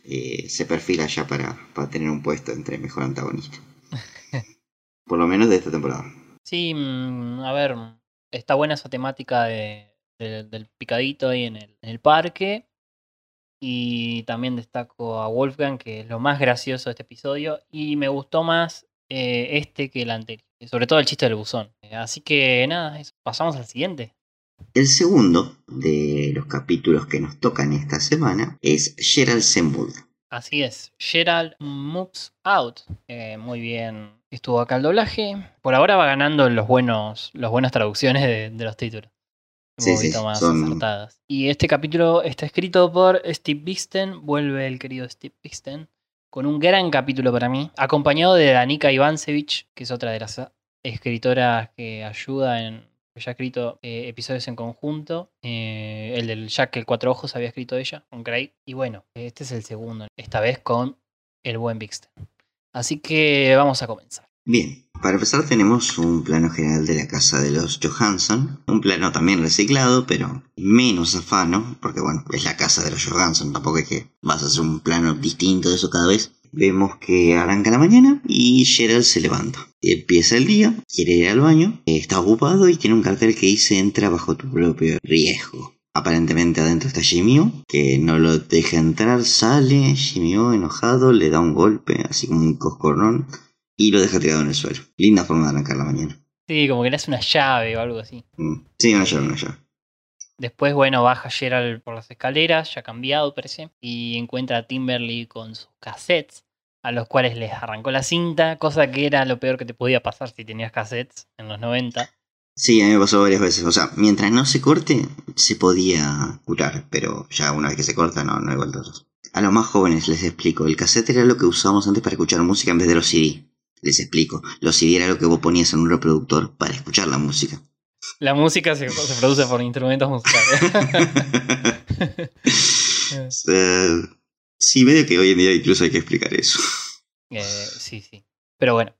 eh, se perfila ya para, para tener un puesto entre mejor antagonista. Por lo menos de esta temporada. Sí, mm, a ver, está buena esa temática de, de- del picadito ahí en el, en el parque. Y también destaco a Wolfgang, que es lo más gracioso de este episodio. Y me gustó más eh, este que el anterior. Sobre todo el chiste del buzón. Así que nada, eso. pasamos al siguiente. El segundo de los capítulos que nos tocan esta semana es Gerald se muda. Así es, Gerald Moves Out. Eh, muy bien, estuvo acá el doblaje. Por ahora va ganando los buenos, las buenas traducciones de, de los títulos. Un Sí, sí, poquito más son- acertadas. Y este capítulo está escrito por Steve Bixten. Vuelve el querido Steve Bixten. Con un gran capítulo para mí. Acompañado de Danica Ivansevich, que es otra de las escritoras que ayuda en. Ya ha escrito eh, episodios en conjunto. Eh, el del Jack el Cuatro Ojos había escrito ella, con Craig. Y bueno, este es el segundo. Esta vez con el buen Bixten. Así que vamos a comenzar. Bien, para empezar tenemos un plano general de la casa de los Johansson, un plano también reciclado, pero menos afano, porque bueno, es la casa de los Johansson, tampoco es que vas a hacer un plano distinto de eso cada vez. Vemos que arranca la mañana y Gerald se levanta. Empieza el día, quiere ir al baño, está ocupado y tiene un cartel que dice entra bajo tu propio riesgo. Aparentemente adentro está Jimmy que no lo deja entrar, sale, Jimmy enojado, le da un golpe, así como un coscorrón, y lo deja tirado en el suelo. Linda forma de arrancar la mañana. Sí, como que le hace una llave o algo así. Mm. Sí, una llave, una llave. Después, bueno, baja Gerald por las escaleras, ya cambiado parece, y encuentra a Timberly con sus cassettes, a los cuales les arrancó la cinta, cosa que era lo peor que te podía pasar si tenías cassettes en los 90. Sí, a mí me pasó varias veces. O sea, mientras no se corte, se podía curar, pero ya una vez que se corta, no, no hay vuelta atrás. A los más jóvenes les explico, el cassette era lo que usábamos antes para escuchar música en vez de los CD. Les explico, los CD era lo que vos ponías en un reproductor para escuchar la música. La música se, se produce por instrumentos musicales. Sí, medio que hoy en día incluso hay que explicar eso. Eh, sí, sí. Pero bueno,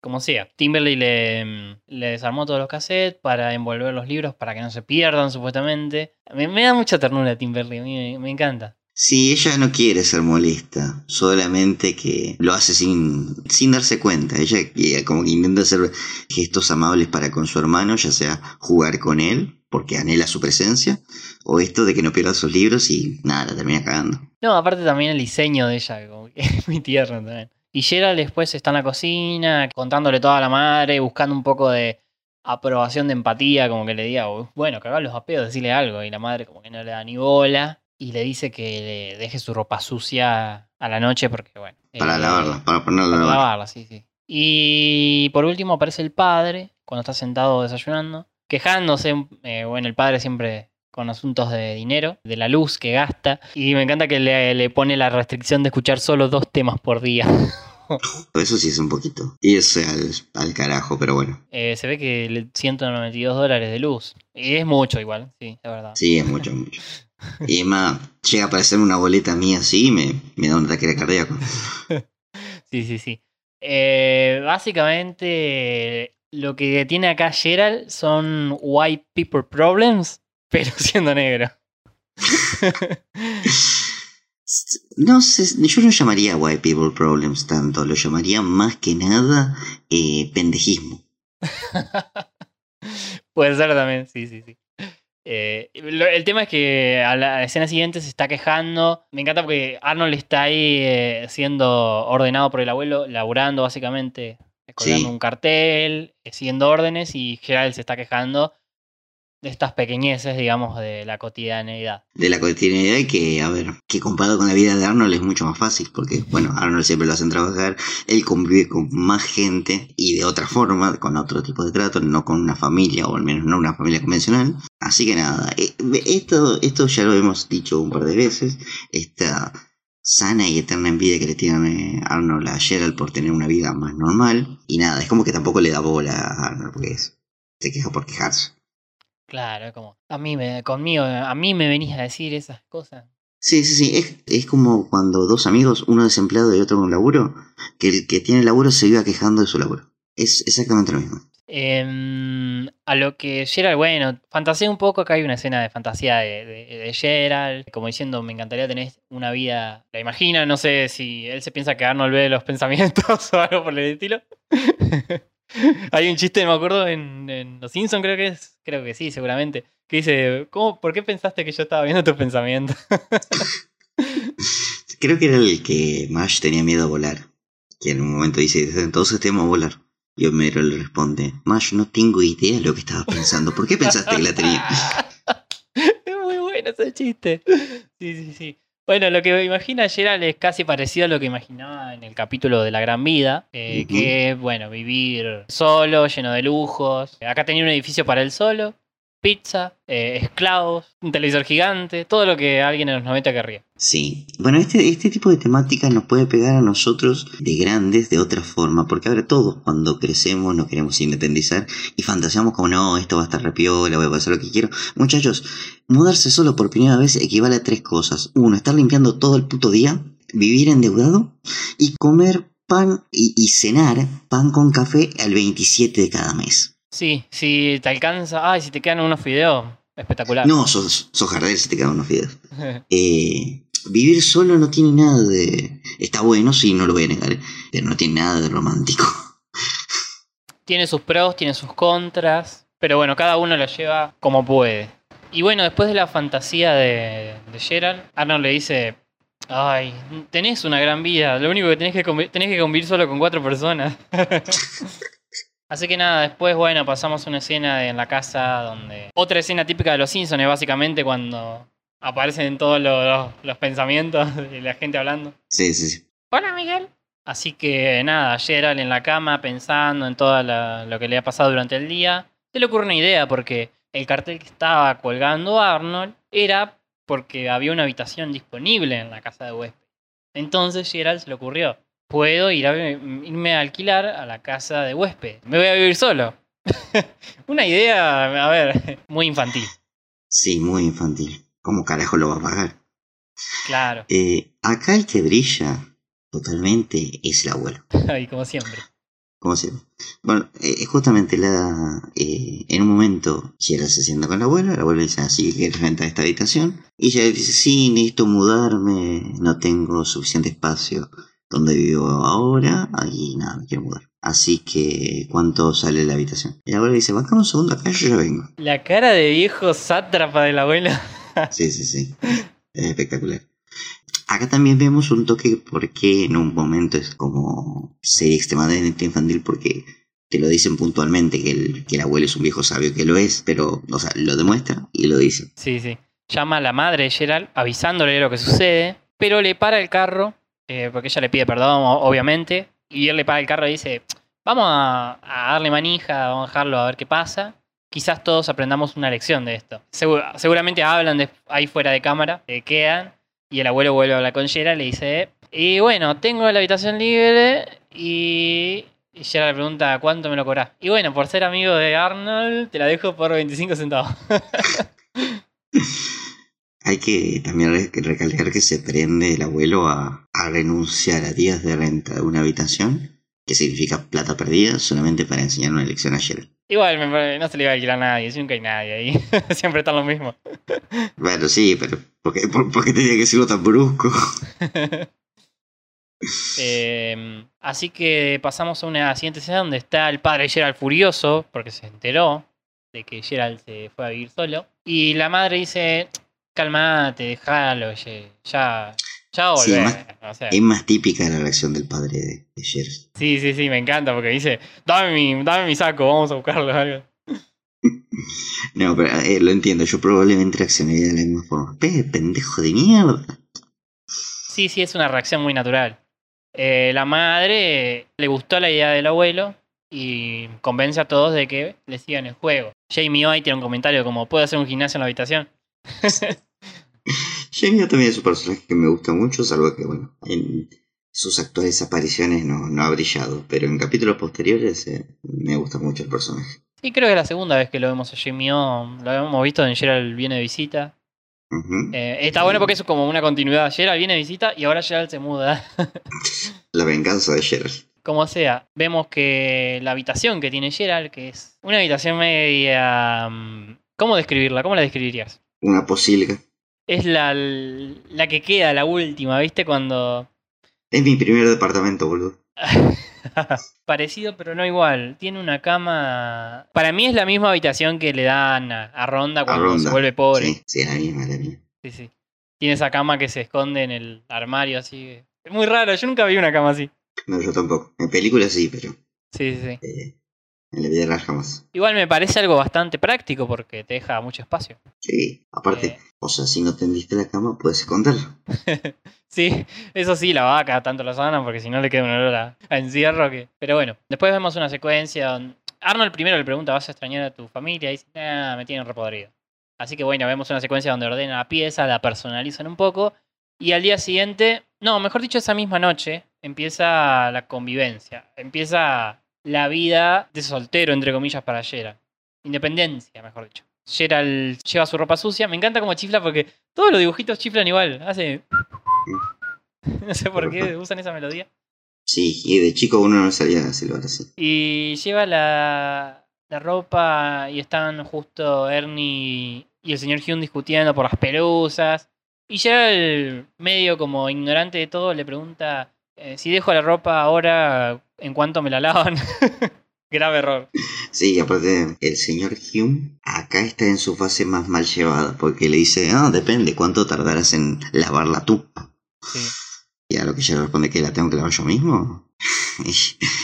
como sea, Timberly le, le desarmó todos los cassettes para envolver los libros para que no se pierdan, supuestamente. Me, me da mucha ternura Timberly, a mí me, me encanta. Sí, ella no quiere ser molesta, solamente que lo hace sin, sin darse cuenta. Ella como que intenta hacer gestos amables para con su hermano, ya sea jugar con él, porque anhela su presencia, o esto de que no pierda sus libros y nada, la termina cagando. No, aparte también el diseño de ella, como que es muy tierno también. Y Gerald después está en la cocina, contándole toda a la madre, buscando un poco de aprobación de empatía, como que le diga, "Oh, bueno, cagalos a pedo, decirle algo. Y la madre como que no le da ni bola. Y le dice que le deje su ropa sucia a la noche porque, bueno. Para eh, lavarla, para ponerla a para lavar. lavarla, sí, sí. Y por último aparece el padre, cuando está sentado desayunando, quejándose. eh, bueno, el padre siempre con asuntos de dinero, de la luz que gasta. Y me encanta que le, le pone la restricción de escuchar solo dos temas por día. Eso sí es un poquito. Y eso al, al carajo, pero bueno. Eh, se ve que le 192 dólares de luz. Y es mucho igual, sí, es verdad. Sí, es mucho, mucho. Y más, llega a aparecerme una boleta mía así y me, me da un ataque cardíaco. Sí, sí, sí. Eh, básicamente, lo que tiene acá Gerald son white people problems, pero siendo negro. No sé, yo no llamaría white people problems tanto, lo llamaría más que nada eh, pendejismo. Puede ser también, sí, sí, sí. Eh, lo- el tema es que a la escena siguiente se está quejando. Me encanta porque Arnold está ahí eh, siendo ordenado por el abuelo, laburando básicamente, colgando Sí. un cartel, eh, siguiendo órdenes y Gerald se está quejando de estas pequeñeces, digamos, de la cotidianeidad. De la cotidianidad y que, a ver, que comparado con la vida de Arnold es mucho más fácil, porque, bueno, Arnold siempre lo hacen trabajar, él convive con más gente y de otra forma, con otro tipo de trato, no con una familia, o al menos no una familia convencional. Así que nada, eh, esto, esto ya lo hemos dicho un par de veces, esta sana y eterna envidia que le tiene Arnold a Gerald por tener una vida más normal, y nada, es como que tampoco le da bola a Arnold, porque se queja por quejarse. Claro, como a mí me, conmigo, a mí me venís a decir esas cosas. Sí, sí, sí. Es, es como cuando dos amigos, uno desempleado y otro con laburo, que el que tiene laburo se iba quejando de su laburo. Es exactamente lo mismo. Em, a lo que Gerald, bueno, fantaseé un poco, acá hay una escena de fantasía de, de, de Gerald, como diciendo, me encantaría tener una vida, la imagina, no sé si él se piensa que Arnold ve los pensamientos o algo por el estilo. hay un chiste, me acuerdo, en, en Los Simpsons creo que es, creo que sí, seguramente, que dice, ¿cómo, ¿por qué pensaste que yo estaba viendo tus pensamientos? Creo que era el que Mash tenía miedo a volar. Que en un momento dice, desde entonces temo a volar. Y Homero le responde, Mash, no tengo idea de lo que estabas pensando. ¿Por qué pensaste que la tenía? es muy bueno ese chiste. Sí, sí, sí. Bueno, lo que imagina Gerald es casi parecido a lo que imaginaba en el capítulo de la gran vida, eh, que es, bueno, vivir solo, lleno de lujos. Acá tenía un edificio para él solo, pizza, eh, esclavos, un televisor gigante, todo lo que alguien en los 90 querría. Sí. Bueno, este, este tipo de temáticas nos puede pegar a nosotros de grandes de otra forma, porque ahora todos cuando crecemos nos queremos independizar y fantaseamos como no, esto va a estar repiola, voy a hacer lo que quiero. Muchachos, mudarse solo por primera vez equivale a tres cosas. Uno, estar limpiando todo el puto día, vivir endeudado y comer pan y, y cenar pan con café al 27 de cada mes. Sí, si te alcanza, ay, si te quedan unos fideos, espectacular. No, sos, sos jardel si te quedan unos videos. Eh, vivir solo no tiene nada de... Está bueno, sí, no lo voy a negar, pero no tiene nada de romántico. tiene sus pros, tiene sus contras, pero bueno, cada uno lo lleva como puede. Y bueno, después de la fantasía de, de Gerald, Arnold le dice, ay, tenés una gran vida, lo único que tenés que, tenés que convivir solo con cuatro personas. Así que nada, después, bueno, pasamos una escena de- en la casa donde... Otra escena típica de los Simpsons es básicamente cuando aparecen todos los, los- los pensamientos de la gente hablando. Sí, sí, sí. Hola, Miguel. Así que nada, Gerald en la cama pensando en todo la- lo que le ha pasado durante el día. Se le ocurre una idea porque el cartel que estaba colgando Arnold era porque había una habitación disponible en la casa de huésped. Entonces Gerald se le ocurrió, puedo ir a, irme a alquilar a la casa de huésped. Me voy a vivir solo. una idea, a ver, muy infantil. Sí, muy infantil. ¿Cómo carajo lo va a pagar? Claro, Eh, acá el que brilla totalmente es el abuelo. y como siempre. ¿Cómo se llama? Bueno, eh, justamente la, eh, en un momento Gerald se sienta con el abuelo, el abuelo dice así que quieres rentar esta habitación y ella dice sí, necesito mudarme, no tengo suficiente espacio donde vivo ahora y nada, me quiero mudar. Así que, ¿cuánto sale la habitación? Y el abuelo dice, bancame un segundo acá, yo ya vengo. La cara de viejo sátrapa del abuelo. Sí, sí, sí. Es espectacular. Acá también vemos un toque porque en un momento es como serie extremadamente infantil porque te lo dicen puntualmente que el, que el abuelo es un viejo sabio que lo es, pero, o sea, lo demuestra y lo dice. Sí, sí. Llama a la madre de Gerald avisándole lo que sucede, pero le para el carro, eh, porque ella le pide perdón, obviamente, y él le para el carro y dice, vamos a, darle manija, vamos a dejarlo a ver qué pasa. Quizás todos aprendamos una lección de esto. Segu- seguramente hablan ahí fuera de cámara, se quedan, y el abuelo vuelve a hablar con Gerald y le dice, y bueno, tengo la habitación libre y... Y le pregunta, ¿cuánto me lo cobrás? Y bueno, por ser amigo de Arnold, te la dejo por 25 centavos. Hay que también re- recalcar que se prende el abuelo a, a renunciar a días de renta de una habitación, que significa plata perdida, solamente para enseñar una lección a Gerald. Igual, no se le va a alquilar a nadie, nunca hay nadie ahí. Siempre están lo mismo. Bueno, sí, pero ¿por qué, por- por qué tenía que serlo tan brusco? Eh, así que pasamos a una siguiente escena donde está el padre Gerald furioso porque se enteró de que Gerald se fue a vivir solo. Y la madre dice, calmate, déjalo, ye- ya, ya Sí, O sea, Es más típica la reacción del padre de, de sí, sí, sí, me encanta porque dice, dame mi, dame mi saco, vamos a buscarlo. algo. No, pero eh, lo entiendo, yo probablemente reaccionaría de la misma forma. Pe, pendejo de mierda. Sí, sí, es una reacción muy natural. Eh, la madre le gustó la idea del abuelo y convence a todos de que le sigan el juego. Jamie Hoy tiene un comentario como, ¿puedo hacer un gimnasio en la habitación? Jamie también es un personaje que me gusta mucho, salvo que, bueno, en sus actuales apariciones no, no ha brillado, pero en capítulos posteriores eh, me gusta mucho el personaje. Sí, creo que es la segunda vez que lo vemos a Jimmy O. Lo habíamos visto en Gerald viene de visita. Eh, está bueno porque es como una continuidad. Gerald viene de visita y ahora Gerald se muda. La venganza de Gerald. Como sea, vemos que la habitación que tiene Gerald, que es una habitación media... mm, ¿Cómo describirla? ¿Cómo la describirías? Una posilga. Es la, la que queda, la última, ¿viste? Cuando... Es mi primer departamento, boludo. Parecido, pero no igual. Tiene una cama... Para mí es la misma habitación que le dan a, a Ronda A cuando se Ronda. vuelve pobre. Sí, sí, la misma, la misma. Sí, sí. Tiene esa cama que se esconde en el armario así. Es muy raro, yo nunca vi una cama así. No, yo tampoco. En películas sí, pero Sí, sí, sí. eh, en la vida real jamás. Igual me parece algo bastante práctico porque te deja mucho espacio. Sí, aparte, Eh. o sea, si no tendiste la cama, puedes esconderla. Sí, eso sí, la vaca tanto la sana porque si no le queda un olor a, a encierro que... Pero bueno, después vemos una secuencia donde Arnold primero le pregunta, ¿vas a extrañar a tu familia? Y dice, nah, me tienen repodrido. Así que bueno, vemos una secuencia donde ordena la pieza, la personalizan un poco. Y al día siguiente, no, mejor dicho, esa misma noche, empieza la convivencia. Empieza la vida de soltero, entre comillas, para Gerald. Independencia, mejor dicho. Gerald lleva su ropa sucia. Me encanta como chifla porque todos los dibujitos chiflan igual. Hace... No sé por qué usan esa melodía. Sí, y de chico uno no salía a silbar así. Y lleva la, la ropa y están justo Ernie y el señor Hume discutiendo por las pelusas. Y llega el medio como ignorante de todo, le pregunta eh, si dejo la ropa ahora, ¿en cuánto me la lavan? Grave error. Sí, y aparte, el señor Hume acá está en su fase más mal llevada, porque le dice, ah, depende, ¿cuánto tardarás en lavarla tú? Sí. Y a lo que ella le responde que la tengo que lavar yo mismo. Y,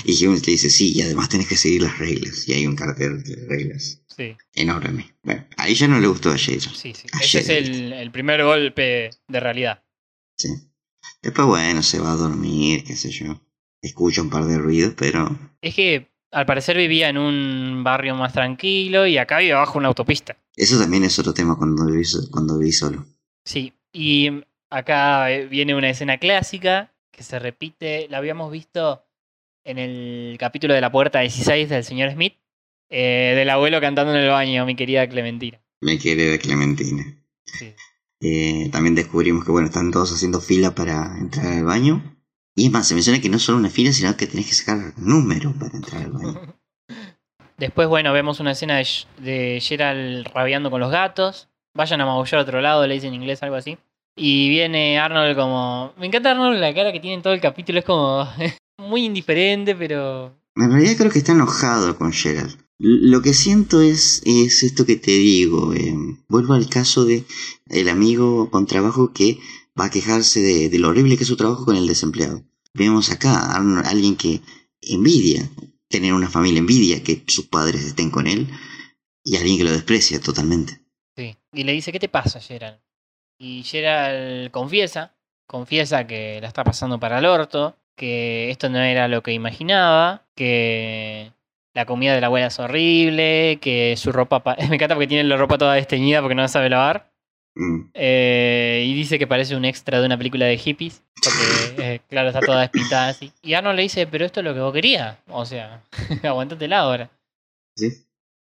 y Hume le dice, sí, y además tenés que seguir las reglas. Y hay un cartel de reglas Sí, enorme. Bueno, ahí ya no le gustó a Jade. sí, sí. A Ese es el, el primer golpe de realidad. Sí. Después, bueno, se va a dormir, qué sé yo. Escucha un par de ruidos, pero Es que al parecer vivía en un barrio más tranquilo y acá vive bajo una autopista. eso también es otro tema cuando viví, so- cuando viví solo. Sí, y acá eh, viene una escena clásica que se repite, la habíamos visto en el capítulo de la puerta 16 del señor Smith, eh, del abuelo cantando en el baño, mi querida Clementina. Me quiere de Clementina. Sí. Eh, también descubrimos que, bueno, están todos haciendo fila para entrar al baño. Y es más, se menciona que no solo una fila, sino que tenés que sacar número para entrar al baño. Después, bueno, vemos una escena de, de Gerald rabiando con los gatos. Vayan a magullar a otro lado, le dicen en inglés, algo así. Y viene Arnold como... Me encanta Arnold la cara que tiene en todo el capítulo, es como muy indiferente, pero... En realidad creo que está enojado con Gerald. Lo que siento es, es esto que te digo. eh, vuelvo al caso de el amigo con trabajo que va a quejarse de, de lo horrible que es su trabajo con el desempleado. Vemos acá a alguien que envidia tener una familia, envidia que sus padres estén con él y alguien que lo desprecia totalmente. Sí. Y le dice, ¿qué te pasa, Gerald? Y Gerald confiesa, confiesa que la está pasando para el orto, que esto no era lo que imaginaba, que la comida de la abuela es horrible, que su ropa... pa- Me encanta porque tiene la ropa toda desteñida porque no la sabe lavar. Mm, Eh, y dice que parece un extra de una película de hippies, porque, eh, claro, está toda despintada así. Y Arnold le dice, pero esto es lo que vos querías. O sea, aguantatela ahora. ¿Sí?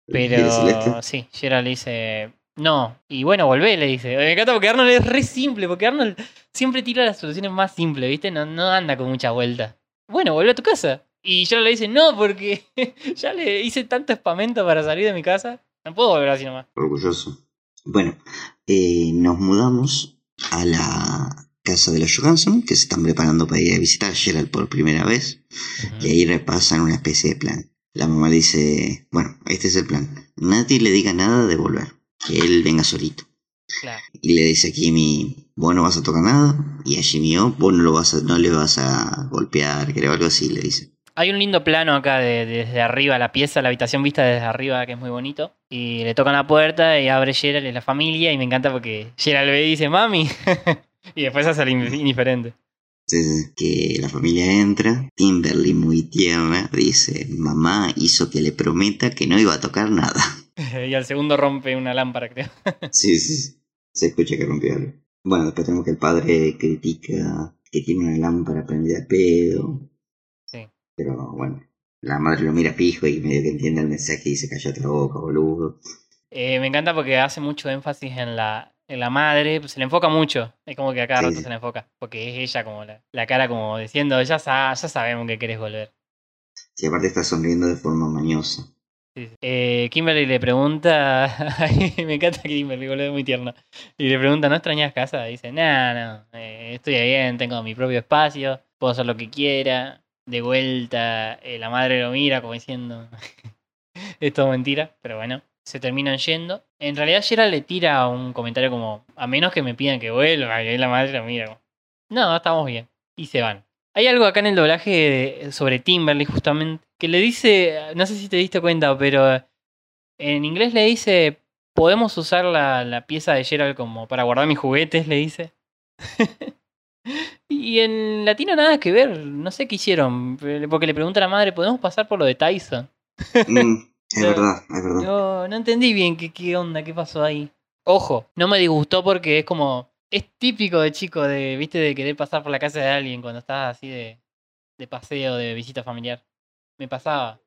Pero sí, Gerald le dice, no. Y bueno, volvé, le dice. Me encanta porque Arnold es re simple, porque Arnold siempre tira las soluciones más simples, ¿viste? No, no anda con mucha vuelta. Bueno, volvé a tu casa. Y Gerald le dice, no, porque ya le hice tanto espamento para salir de mi casa. No puedo volver así nomás. Orgulloso. Bueno, eh, nos mudamos a la casa de los Johansson, que se están preparando para ir a visitar a Gerald por primera vez. Y ahí repasan una especie de plan. La mamá le dice, bueno, este es el plan. Nadie le diga nada de volver. Que él venga solito. Claro. Y le dice a Kimi, vos no vas a tocar nada. Y a Jimmy O, vos no, lo vas a, no le vas a golpear, creo, algo así, le dice. Hay un lindo plano acá de, desde arriba, la pieza, la habitación vista desde arriba, que es muy bonito. Y le tocan la puerta y abre Gerald y la familia. Y me encanta porque Gerald ve y dice, mami. y después hace el in- indiferente. Sí. Que la familia entra. Timberly, muy tierna, dice, mamá hizo que le prometa que no iba a tocar nada. y al segundo rompe una lámpara, creo. Sí, sí, sí. Se escucha que rompió algo. Bueno, después tenemos que el padre critica que tiene una lámpara prendida a pedo. Sí. Pero bueno, La madre lo mira pijo y medio que entiende el mensaje y dice callate la boca, boludo. Eh, me encanta porque hace mucho énfasis en la, en la madre, pues se le enfoca mucho. Es como que a cada Sí, rato sí. se le enfoca. Porque es ella como la, la cara como diciendo, ya, sa- ya sabemos que querés volver. Si aparte está sonriendo de forma mañosa. Sí, sí. Eh, Kimberly le pregunta, me encanta Kimberly, boludo, es muy tierna. Y le pregunta, ¿no extrañas casa? Y dice, nah, no, eh, estoy bien, tengo mi propio espacio, puedo hacer lo que quiera. De vuelta, eh, la madre lo mira como diciendo, es todo mentira, pero bueno, se terminan yendo. En realidad Gerald le tira un comentario como, a menos que me pidan que vuelva, y la madre lo mira no, estamos bien. Y se van. Hay algo acá en el doblaje sobre Timberly, justamente, que le dice, no sé si te diste cuenta, pero en inglés le dice, podemos usar la, la pieza de Gerald como para guardar mis juguetes, le dice. y en latino nada que ver, no sé qué hicieron, porque le pregunta a la madre, ¿podemos pasar por lo de Tyson? Mm, es No. verdad, es verdad. No, no entendí bien qué, qué onda, qué pasó ahí. Ojo, no me disgustó porque es como. Es típico de chico, de, viste, de querer pasar por la casa de alguien cuando estás así de, de paseo, de visita familiar. Me pasaba.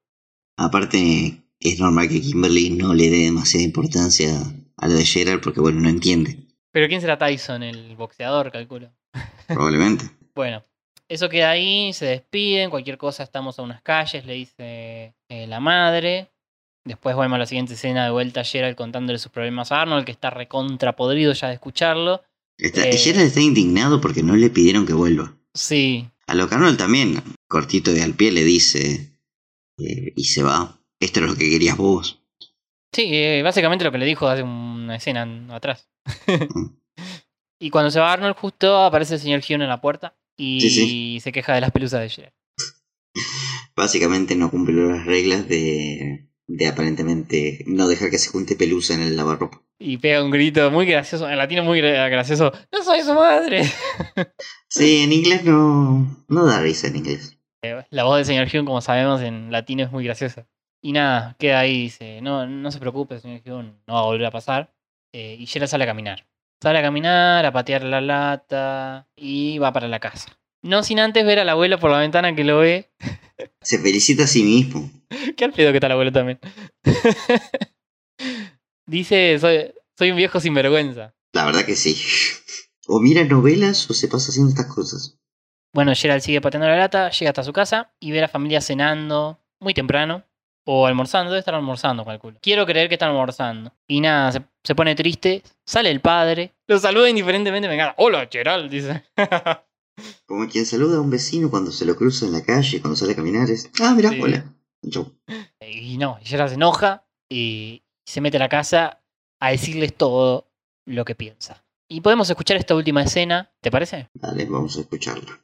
Aparte, es normal que Kimberly no le dé demasiada importancia a lo de Gerald porque, bueno, no entiende. Pero ¿quién será Tyson? El boxeador, calculo. Probablemente. Bueno, eso queda ahí, se despiden, cualquier cosa estamos a unas calles, le dice eh, la madre. Después vemos la siguiente escena de vuelta a Gerald contándole sus problemas a Arnold, que está recontra podrido ya de escucharlo. Está, Eh. Gerald está indignado porque no le pidieron que vuelva. Sí, A lo que Arnold también, cortito de al pie, le dice eh, y se va. Esto es lo que querías vos. Sí, eh, básicamente lo que le dijo hace una escena en- atrás. Y cuando se va Arnold, justo aparece el señor Hume en la puerta y Sí, sí. se queja de las pelusas de Gerald. Básicamente no cumplió las reglas de, de aparentemente no dejar que se junte pelusa en el lavarropa. Y pega un grito muy gracioso, en latino muy gra- gracioso. ¡No soy su madre! Sí, en inglés no, no da risa en inglés. La voz del señor Hume, como sabemos, en latino es muy graciosa. Y nada, queda ahí, dice, no, no se preocupe, señor Hume, no va a volver a pasar. Eh, y Gerald sale a caminar. Sale a caminar, a patear la lata y va para la casa. No sin antes ver al abuelo por la ventana que lo ve. Se felicita a sí mismo. Qué al pedo que está el abuelo también. Dice, soy, soy un viejo sinvergüenza. La verdad que sí. O mira novelas o se pasa haciendo estas cosas. Bueno, Gerald sigue pateando la lata, llega hasta su casa y ve a la familia cenando muy temprano. O almorzando, debe estar almorzando, calculo. Quiero creer que están almorzando. Y nada, se, se pone triste. Sale el padre. Lo saluda indiferentemente, me encanta. Hola, Gerald, dice. Como quien saluda a un vecino cuando se lo cruza en la calle, cuando sale a caminar, es. Ah, mira, Sí. hola. Chau. y no, Gerald se enoja y se mete a la casa a decirles todo lo que piensa. Y podemos escuchar esta última escena, ¿te parece? Dale, vamos a escucharla.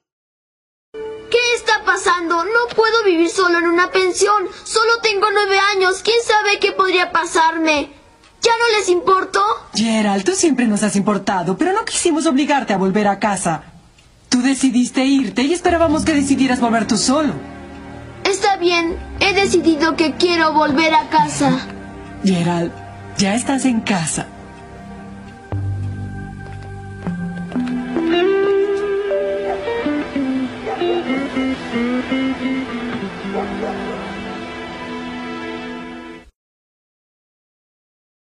No puedo vivir solo en una pensión. Solo tengo nueve años. ¿Quién sabe qué podría pasarme? ¿Ya no les importo? Gerald, tú siempre nos has importado, pero no quisimos obligarte a volver a casa. Tú decidiste irte y esperábamos que decidieras volver tú solo. Está bien. He decidido que quiero volver a casa. Gerald, ya estás en casa.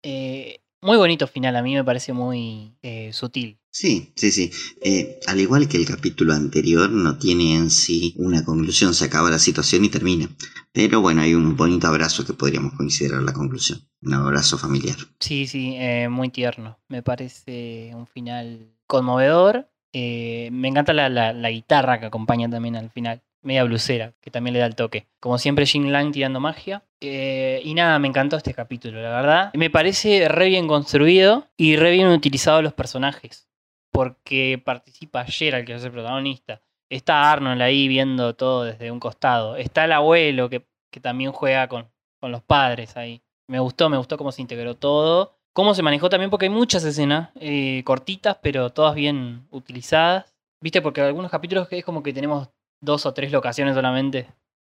Eh, muy bonito final, a mí me parece muy eh, sutil. Sí, sí, sí. Eh, al igual que el capítulo anterior, no tiene en sí una conclusión. Se acaba la situación y termina. Pero bueno, hay un bonito abrazo que podríamos considerar la conclusión. Un abrazo familiar. Sí, sí, eh, muy tierno. Me parece un final conmovedor. Eh, me encanta la, guitarra que acompaña también al final. Media blusera, que también le da el toque. Como siempre, Jin Lang tirando magia. Eh, y nada, me encantó este capítulo, la verdad. Me parece re bien construido y re bien utilizado los personajes. Porque participa Gerald, que es el protagonista. Está Arnold ahí viendo todo desde un costado. Está el abuelo, que, que también juega con, con los padres ahí. Me gustó, me gustó cómo se integró todo. Cómo se manejó también, porque hay muchas escenas eh, cortitas, pero todas bien utilizadas. ¿Viste? Porque algunos capítulos es como que tenemos dos o tres locaciones solamente.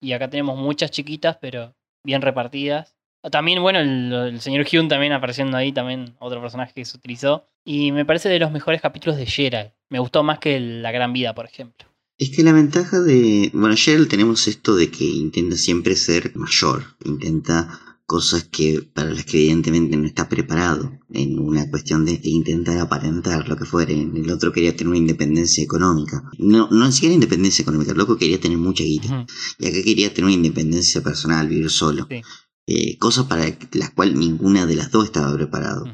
Y acá tenemos muchas chiquitas, pero bien repartidas. También, bueno, el, el señor Hume también apareciendo ahí, también otro personaje que se utilizó. Y me parece de los mejores capítulos de Gerald. Me gustó más que La Gran Vida, por ejemplo. Es que la ventaja de. Bueno, Gerald tenemos esto de que intenta siempre ser mayor. Intenta cosas que para las que evidentemente no está preparado. En una cuestión de, intentar aparentar lo que fuere. El otro quería tener una independencia económica. No, no ni siquiera independencia económica. El loco quería tener mucha guita. Ujú. Y acá quería tener una independencia personal, vivir solo. Sí. Eh, cosa para la cual ninguna de las dos estaba preparado.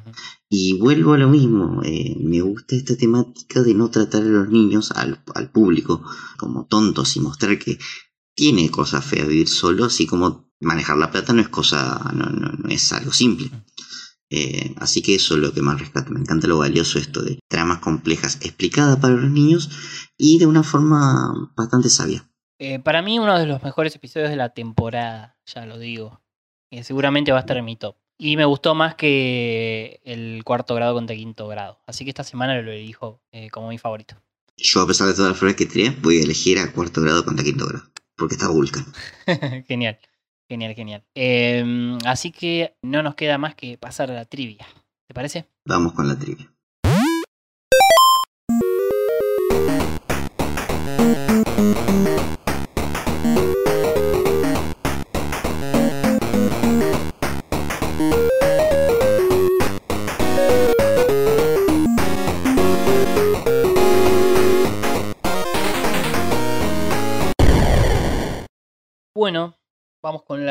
Y vuelvo a lo mismo, eh, me gusta esta temática de no tratar a los niños, al, al público, como tontos y mostrar que tiene cosas feas vivir solo, así como manejar la plata no es cosa, no, no, no es algo simple. Eh, así que eso es lo que más rescato, me encanta lo valioso esto de tramas complejas explicadas para los niños y de una forma bastante sabia. Eh, para mí uno de los mejores episodios de la temporada, ya lo digo. Eh, seguramente va a estar en mi top. Y me gustó más que el cuarto grado contra quinto grado. Así que esta semana lo elijo como mi favorito. Yo a pesar de todas las flores que tiré, voy a elegir a cuarto grado contra quinto grado, porque está Vulcan. genial, genial, genial. Em, así que no nos queda más que pasar a la trivia. ¿Te parece? Vamos con la trivia.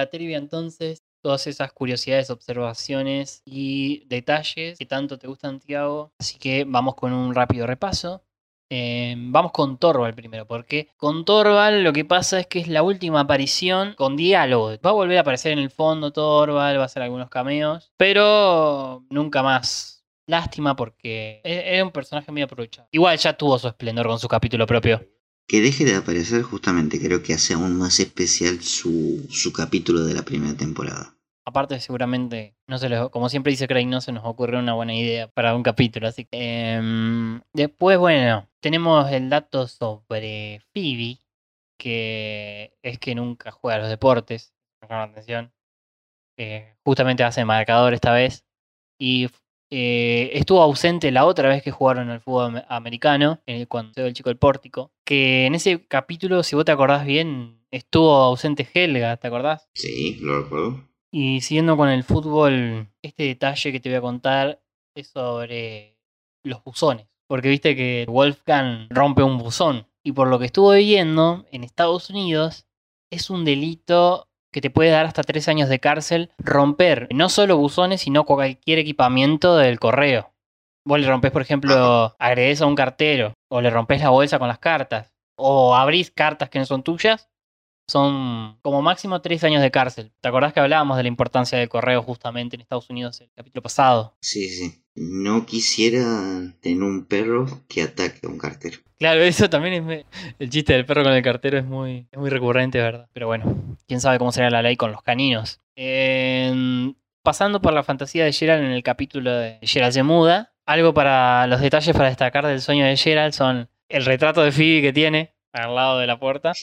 Trivia entonces. Todas esas curiosidades, observaciones y detalles que tanto te gustan, Tiago. Así que vamos con un rápido repaso. Eh, vamos con Torval primero, porque con Torval lo que pasa es que es la última aparición con diálogo. Va a volver a aparecer en el fondo Torval, va a hacer algunos cameos, pero nunca más. Lástima porque e- era un personaje muy aprovechado. Igual ya tuvo su esplendor con su capítulo propio. Que deje de aparecer justamente creo que hace aún más especial su, su capítulo de la primera temporada. Aparte, seguramente, no se les- como siempre dice Craig, no se nos ocurrió una buena idea para un capítulo. Así que. em, después, bueno, tenemos el dato sobre Phoebe, que es que nunca juega a los deportes. Me atención. Eh, justamente hace marcador esta vez. Y eh, estuvo ausente la otra vez que jugaron al fútbol am- americano, eh, cuando se el chico del pórtico. Que en ese capítulo, si vos te acordás bien, estuvo ausente Helga, ¿te acordás? Sí, lo recuerdo. Y siguiendo con el fútbol, este detalle que te voy a contar es sobre los buzones. Porque viste que Wolfgang rompe un buzón. Y por lo que estuve viendo, en Estados Unidos es un delito que te puede dar hasta tres años de cárcel romper no solo buzones, sino cualquier equipamiento del correo. Vos le rompés, por ejemplo, agredés a un cartero, o le rompés la bolsa con las cartas, o abrís cartas que no son tuyas, son como máximo tres años de cárcel. ¿Te acordás que hablábamos de la importancia del correo justamente en Estados Unidos el capítulo pasado? Sí, sí. No quisiera tener un perro que ataque a un cartero. Claro, eso también es... me- El chiste del perro con el cartero es muy, es muy recurrente, ¿verdad? Pero bueno, quién sabe cómo será la ley con los caninos. Eh, pasando por la fantasía de Gerald en el capítulo de Gerald se muda, algo para los detalles para destacar del sueño de Gerald son el retrato de Phoebe que tiene al lado de la puerta.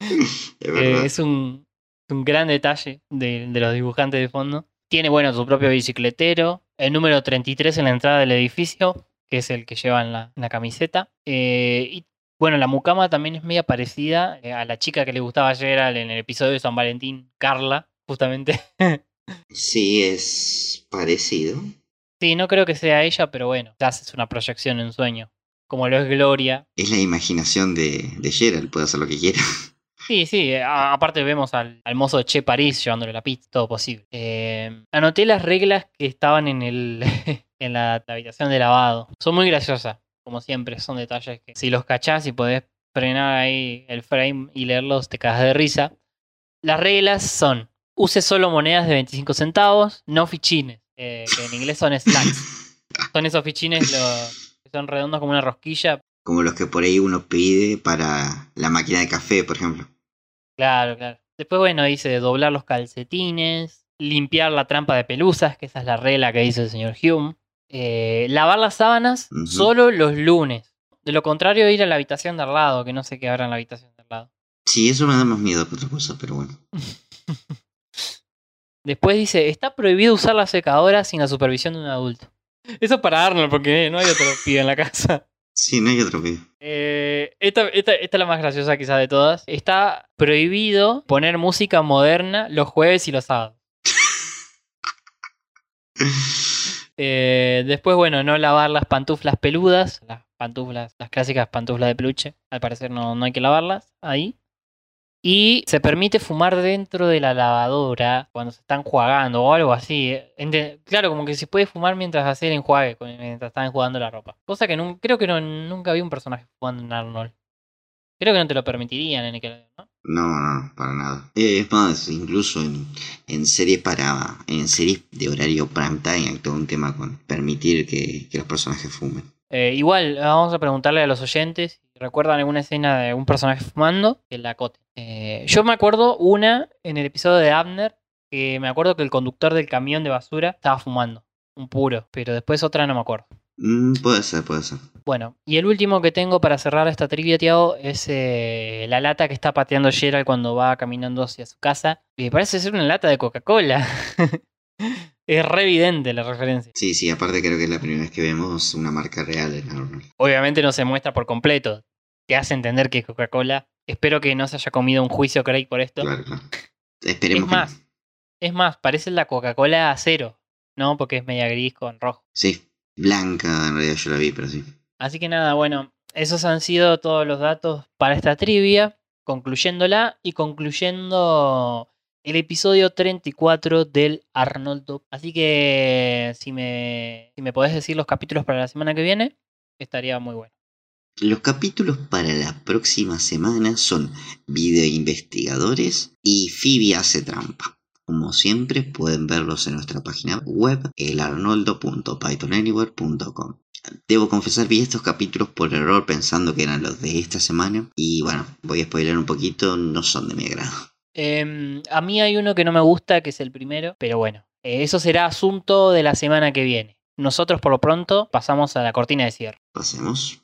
Es Eh, es un, un gran detalle de, de los dibujantes de fondo. Tiene, bueno, su propio bicicletero. El número 33 en la entrada del edificio, que es el que lleva en la, en la camiseta. Eh, y bueno, la mucama también es media parecida eh, a la chica que le gustaba a Gerald en el episodio de San Valentín, Carla, justamente. Sí, es parecido. sí, no creo que sea ella, pero bueno, ya es una proyección en sueño. Como lo es Gloria. Es la imaginación de, de Gerald, puede hacer lo que quiera. Sí, sí, a- aparte vemos al, al mozo de Che París llevándole la pizza, todo posible. Eh, anoté las reglas que estaban en, el, en la habitación de lavado. Son muy graciosas, como siempre, son detalles que si los cachás y podés frenar ahí el frame y leerlos, te cagas de risa. Las reglas son, use solo monedas de 25 centavos, no fichines, eh, que en inglés son slacks. Son esos fichines los, que son redondos como una rosquilla, Como los que por ahí uno pide para la máquina de café, por ejemplo. Claro, claro. Después, bueno, dice doblar los calcetines, limpiar la trampa de pelusas, que esa es la regla que dice el señor Hume. eh, lavar las sábanas solo los lunes. De lo contrario, ir a la habitación de al lado, que no sé qué habrá en la habitación de al lado. Sí, eso me da más miedo que otra cosa, pero bueno. Después dice, está prohibido usar la secadora sin la supervisión de un adulto. Eso es para Arnold, porque no hay otro pibe en la casa. Sí, no hay otro. Eh, esta, esta- esta es la más graciosa quizás de todas. Está prohibido poner música moderna los jueves y los sábados. Eh, después, bueno, no lavar las pantuflas peludas, las pantuflas, las clásicas pantuflas de peluche. Al parecer no, no hay que lavarlas ahí. Y se permite fumar dentro de la lavadora cuando se están jugando o algo así. Ente- Claro, como que se puede fumar mientras hace el enjuague, mientras están jugando la ropa. Cosa que nun- creo que no- nunca vi un personaje jugando en Arnold. Creo que no te lo permitirían en Nickelodeon, ¿no? No, no, para nada. Eh, es más, incluso en, en series para. en series de horario prime time hay todo un tema con permitir que, que los personajes fumen. Eh, igual, vamos a preguntarle a los oyentes si recuerdan alguna escena de un personaje fumando, que la acote. Eh, yo me acuerdo una en el episodio de Abner, que me acuerdo que el conductor del camión de basura estaba fumando, un puro, pero después otra no me acuerdo. Mm, puede ser, puede ser. Bueno, y el último que tengo para cerrar esta trivia, Tiago, es eh, la lata que está pateando Gerald cuando va caminando hacia su casa. Y parece ser una lata de Coca-Cola. es re evidente la referencia. Sí, sí, aparte creo que es la primera vez que vemos una marca real en Arnold. Obviamente no se muestra por completo. Te hace entender que es Coca-Cola. Espero que no se haya comido un juicio Craig por esto. Claro, claro. Es Esperemos no. más, es más, parece la Coca-Cola a cero, ¿no? Porque es media gris con rojo. Sí, blanca en realidad yo la vi, pero sí. Así que nada, bueno, esos han sido todos los datos para esta trivia, concluyéndola y concluyendo el episodio 34 del Arnoldo. Así que si me, si me podés decir los capítulos para la semana que viene, estaría muy bueno. Los capítulos para la próxima semana son Video Investigadores y Phoebe hace trampa. Como siempre pueden verlos en nuestra página web elarnoldo.pythonanywhere.com. Debo confesar vi estos capítulos por error pensando que eran los de esta semana y bueno, voy a spoiler un poquito, no son de mi agrado. Em, a mí hay uno que no me gusta, que es el primero, pero bueno, eh, eso será asunto de la semana que viene. Nosotros por lo pronto pasamos a la cortina de cierre. Pasemos.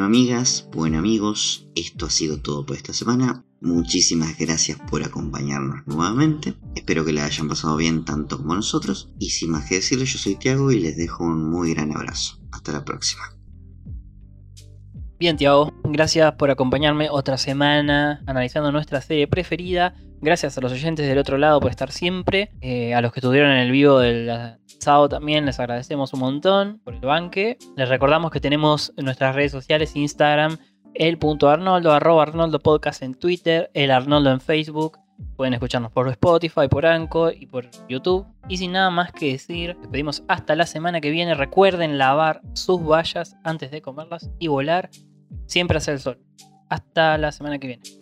Bueno amigas, bueno amigos, esto ha sido todo por esta semana. Muchísimas gracias por acompañarnos nuevamente. Espero que la hayan pasado bien tanto como nosotros. Y sin más que decirles, yo soy Tiago y les dejo un muy gran abrazo. Hasta la próxima. Bien, Tiago, gracias por acompañarme otra semana analizando nuestra serie preferida. Gracias a los oyentes del otro lado por estar siempre. Eh, a los que estuvieron en el vivo del sábado también les agradecemos un montón por el banque. Les recordamos que tenemos en nuestras redes sociales Instagram el punto arroba Arnoldo Podcast en Twitter, el Arnoldo en Facebook. Pueden escucharnos por Spotify, por Anchor y por YouTube. Y sin nada más que decir, les pedimos hasta la semana que viene. Recuerden lavar sus vallas antes de comerlas y volar siempre hacia el sol. Hasta la semana que viene.